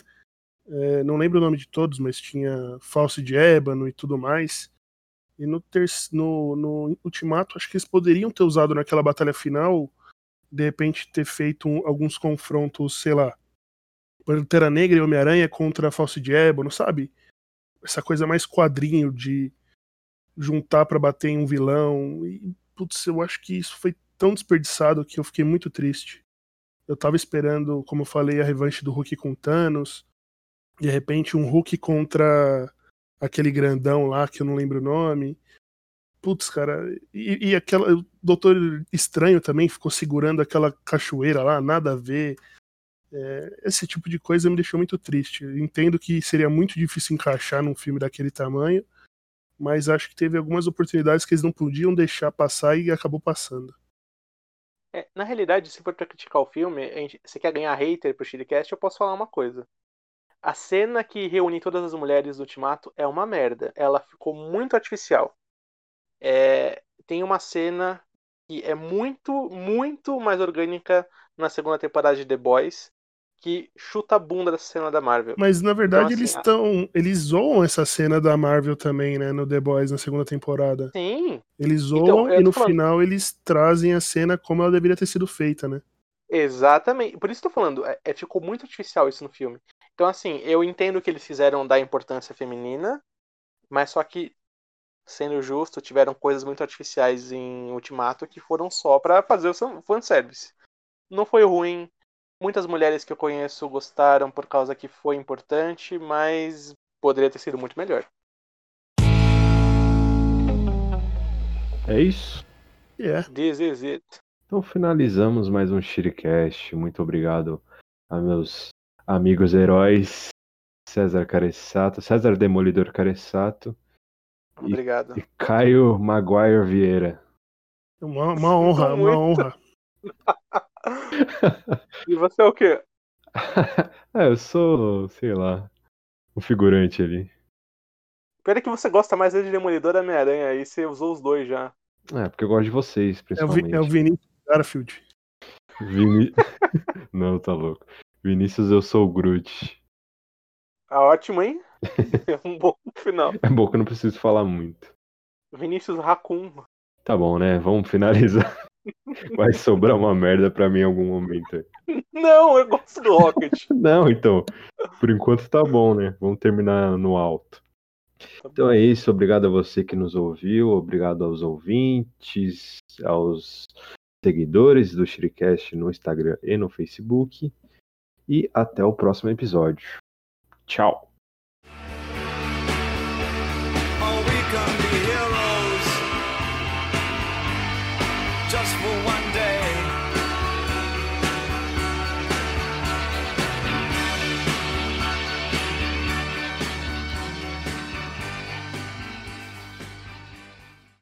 É, não lembro o nome de todos, mas tinha Falso de Ébano e tudo mais. E no, ter, no, no Ultimato, acho que eles poderiam ter usado naquela batalha final, de repente ter feito um- alguns confrontos, sei lá, Pantera Negra e Homem-Aranha contra Falso de Ébano, sabe? Essa coisa mais quadrinho de juntar pra bater em um vilão. E, putz, eu acho que isso foi tão desperdiçado que eu fiquei muito triste. Eu tava esperando, como eu falei, a revanche do Hulk com Thanos. De repente, um Hulk contra aquele grandão lá, que eu não lembro o nome. Putz, cara, e, e aquela. O Doutor Estranho também ficou segurando aquela cachoeira lá, nada a ver. É, esse tipo de coisa me deixou muito triste. Eu entendo que seria muito difícil encaixar num filme daquele tamanho, mas acho que teve algumas oportunidades que eles não podiam deixar passar e acabou passando. É, na realidade, se for pra criticar o filme, gente, você quer ganhar hater pro Chillicast, eu posso falar uma coisa. A cena que reúne todas as mulheres do Ultimato é uma merda. Ela ficou muito artificial. É, tem uma cena que é muito, muito mais orgânica na segunda temporada de The Boys, que chuta a bunda dessa cena da Marvel. Mas na verdade Então, assim, eles estão. Eles zoam essa cena da Marvel também, né? No The Boys na segunda temporada. Sim, Eles Então, zoam eu e no falando- final eles trazem a cena como ela deveria ter sido feita, né? exatamente. Por isso que eu tô falando, é, é- ficou muito artificial isso no filme. Então, assim, eu entendo que eles fizeram da importância feminina, mas só que, sendo justo, tiveram coisas muito artificiais em Ultimato que foram só pra fazer o fanservice. Não foi ruim. Muitas mulheres que eu conheço gostaram por causa que foi importante, mas poderia ter sido muito melhor. É isso? Yeah. This is it. Então finalizamos mais um Shiricast. Muito obrigado a meus amigos heróis César Careçato, César Demolidor Careçato Obrigado. e Caio Maguire Vieira. Uma, uma honra, uma honra. *laughs* E você é o quê? *laughs* é, eu sou, sei lá, um figurante ali. Pera que você gosta mais de Demolidor e Homem-Aranha, aí você usou os dois já. É, porque eu gosto de vocês, É o, principalmente. É o Vinícius Garfield. Vini... *laughs* Não, tá louco. Vinícius, eu sou o Groot. Ah, ótimo, hein? É *laughs* um bom final. É bom que eu não preciso falar muito. Vinícius Raccoon. Tá bom, né? Vamos finalizar. Vai sobrar uma merda pra mim em algum momento. Não, eu gosto do Rocket. *laughs* Não, então. Por enquanto tá bom, né? Vamos terminar no alto. Então é isso. Obrigado a você que nos ouviu. Obrigado aos ouvintes, aos seguidores do Shiricast no Instagram e no Facebook. E até o próximo episódio. Tchau.